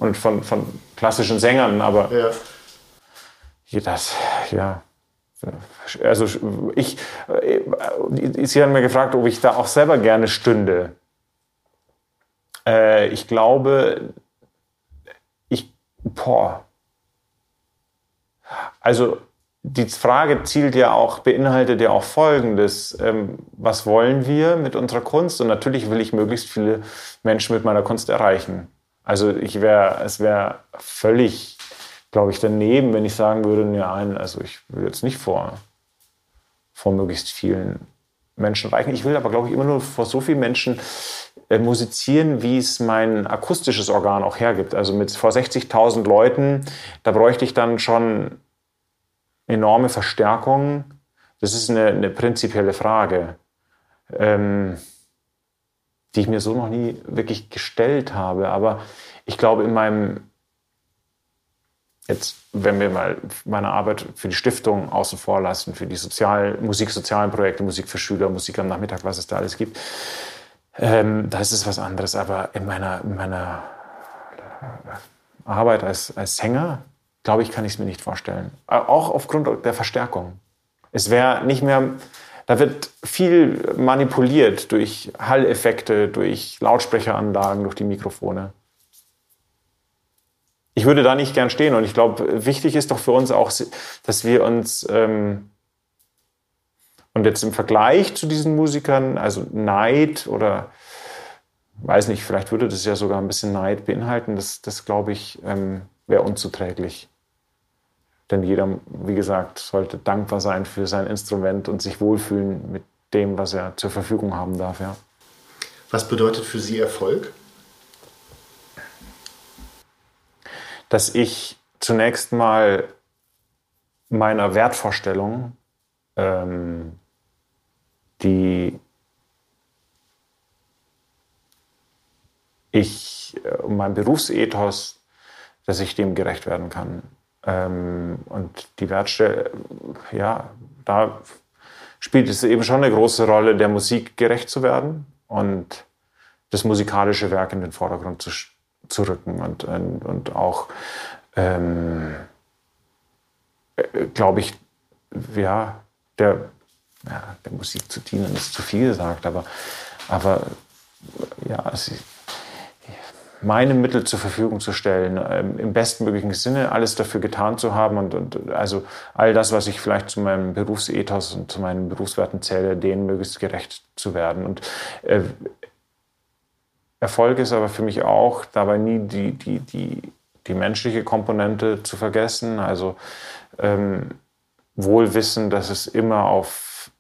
und von, von klassischen Sängern, aber ja. das, ja. Also ich, Sie haben mir gefragt, ob ich da auch selber gerne stünde. Äh, ich glaube, ich, boah. Also die Frage zielt ja auch, beinhaltet ja auch Folgendes. Ähm, was wollen wir mit unserer Kunst? Und natürlich will ich möglichst viele Menschen mit meiner Kunst erreichen. Also ich wäre, es wäre völlig, glaube ich, daneben, wenn ich sagen würde, nein, also ich will jetzt nicht vor, vor möglichst vielen Menschen reichen. Ich will aber, glaube ich, immer nur vor so vielen Menschen äh, musizieren, wie es mein akustisches Organ auch hergibt. Also mit vor 60.000 Leuten, da bräuchte ich dann schon enorme Verstärkung. Das ist eine, eine prinzipielle Frage. Ähm, die ich mir so noch nie wirklich gestellt habe. Aber ich glaube, in meinem, jetzt, wenn wir mal meine Arbeit für die Stiftung außen vor lassen, für die sozial, musiksozialen Projekte, Musik für Schüler, Musik am Nachmittag, was es da alles gibt, ähm, da ist es was anderes. Aber in meiner, in meiner Arbeit als, als Sänger, glaube ich, kann ich es mir nicht vorstellen. Auch aufgrund der Verstärkung. Es wäre nicht mehr da wird viel manipuliert durch Halleffekte, durch Lautsprecheranlagen, durch die Mikrofone. Ich würde da nicht gern stehen und ich glaube, wichtig ist doch für uns auch, dass wir uns ähm, und jetzt im Vergleich zu diesen Musikern, also Neid oder weiß nicht, vielleicht würde das ja sogar ein bisschen Neid beinhalten, das, das glaube ich, ähm, wäre unzuträglich. Denn jeder, wie gesagt, sollte dankbar sein für sein Instrument und sich wohlfühlen mit dem, was er zur Verfügung haben darf. Ja. Was bedeutet für Sie Erfolg? Dass ich zunächst mal meiner Wertvorstellung, ähm, die ich, äh, mein Berufsethos, dass ich dem gerecht werden kann. Ähm, und die Wertstelle, ja, da spielt es eben schon eine große Rolle, der Musik gerecht zu werden und das musikalische Werk in den Vordergrund zu, zu rücken und, und, und auch, ähm, äh, glaube ich, ja, der, ja, der Musik zu dienen ist zu viel gesagt, aber, aber ja, sie, meine Mittel zur Verfügung zu stellen, ähm, im bestmöglichen Sinne alles dafür getan zu haben und, und, also all das, was ich vielleicht zu meinem Berufsethos und zu meinen Berufswerten zähle, denen möglichst gerecht zu werden. Und äh, Erfolg ist aber für mich auch dabei nie die, die, die, die menschliche Komponente zu vergessen. Also ähm, wohl wissen, dass es immer auf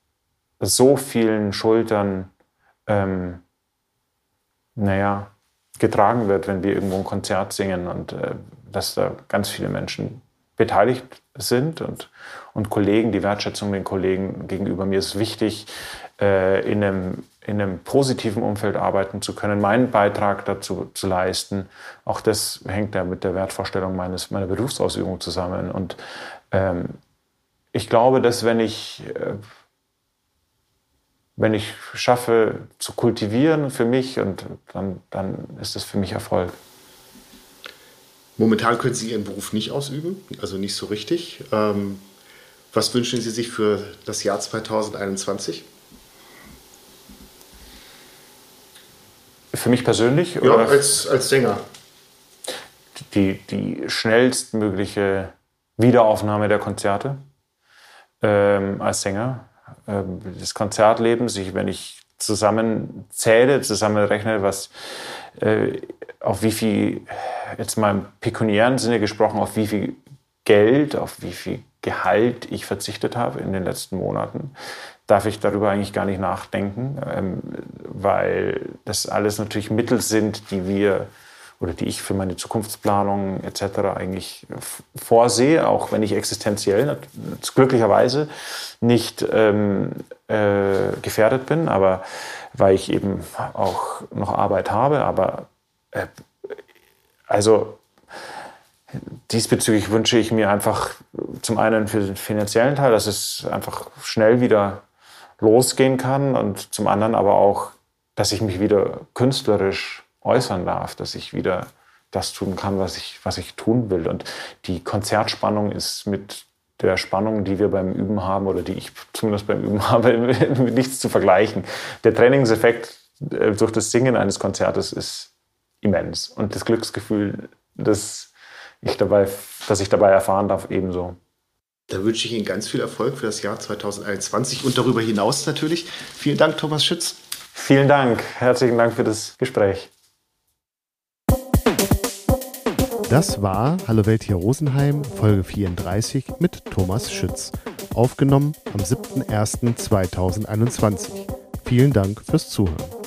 so vielen Schultern, ähm, naja, getragen wird, wenn wir irgendwo ein Konzert singen und äh, dass da ganz viele Menschen beteiligt sind und, und Kollegen, die Wertschätzung den Kollegen gegenüber mir ist wichtig. äh, in, einem, in einem positiven Umfeld arbeiten zu können, meinen Beitrag dazu zu leisten. Auch das hängt ja mit der Wertvorstellung meines, meiner Berufsausübung zusammen. Und ähm, ich glaube, dass wenn ich, äh, wenn ich schaffe zu kultivieren für mich, und dann, dann ist das für mich Erfolg. Momentan können Sie Ihren Beruf nicht ausüben, also nicht so richtig. Ähm, was wünschen Sie sich für das Jahr 2021? Für mich persönlich? Ja, oder? Als, als Sänger. Die, die schnellstmögliche Wiederaufnahme der Konzerte ähm, als Sänger. Ähm, das Konzertleben, sich, wenn ich zusammenzähle, zusammenrechne, was äh, auf wie viel, jetzt mal im pekuniären Sinne gesprochen, auf wie viel Geld, auf wie viel Gehalt ich verzichtet habe in den letzten Monaten, darf ich darüber eigentlich gar nicht nachdenken, ähm, weil das alles natürlich Mittel sind, die wir oder die ich für meine Zukunftsplanung etc. eigentlich vorsehe, auch wenn ich existenziell glücklicherweise nicht ähm, äh, gefährdet bin, aber weil ich eben auch noch Arbeit habe. Aber äh, also diesbezüglich wünsche ich mir einfach zum einen für den finanziellen Teil, dass es einfach schnell wieder losgehen kann und zum anderen aber auch, dass ich mich wieder künstlerisch äußern darf, dass ich wieder das tun kann, was ich, was ich tun will. Und die Konzertspannung ist mit der Spannung, die wir beim Üben haben oder die ich zumindest beim Üben *laughs* habe, mit nichts zu vergleichen. Der Trainingseffekt äh, durch das Singen eines Konzertes ist immens. Und das Glücksgefühl, das ich dabei, das ich dabei erfahren darf, ebenso. Da wünsche ich Ihnen ganz viel Erfolg für das Jahr 2021 und darüber hinaus natürlich. Vielen Dank, Thomas Schütz. Vielen Dank. Herzlichen Dank für das Gespräch. Das war Hallo Welt hier Rosenheim, Folge 34 mit Thomas Schütz. Aufgenommen am 7.01.2021. Vielen Dank fürs Zuhören.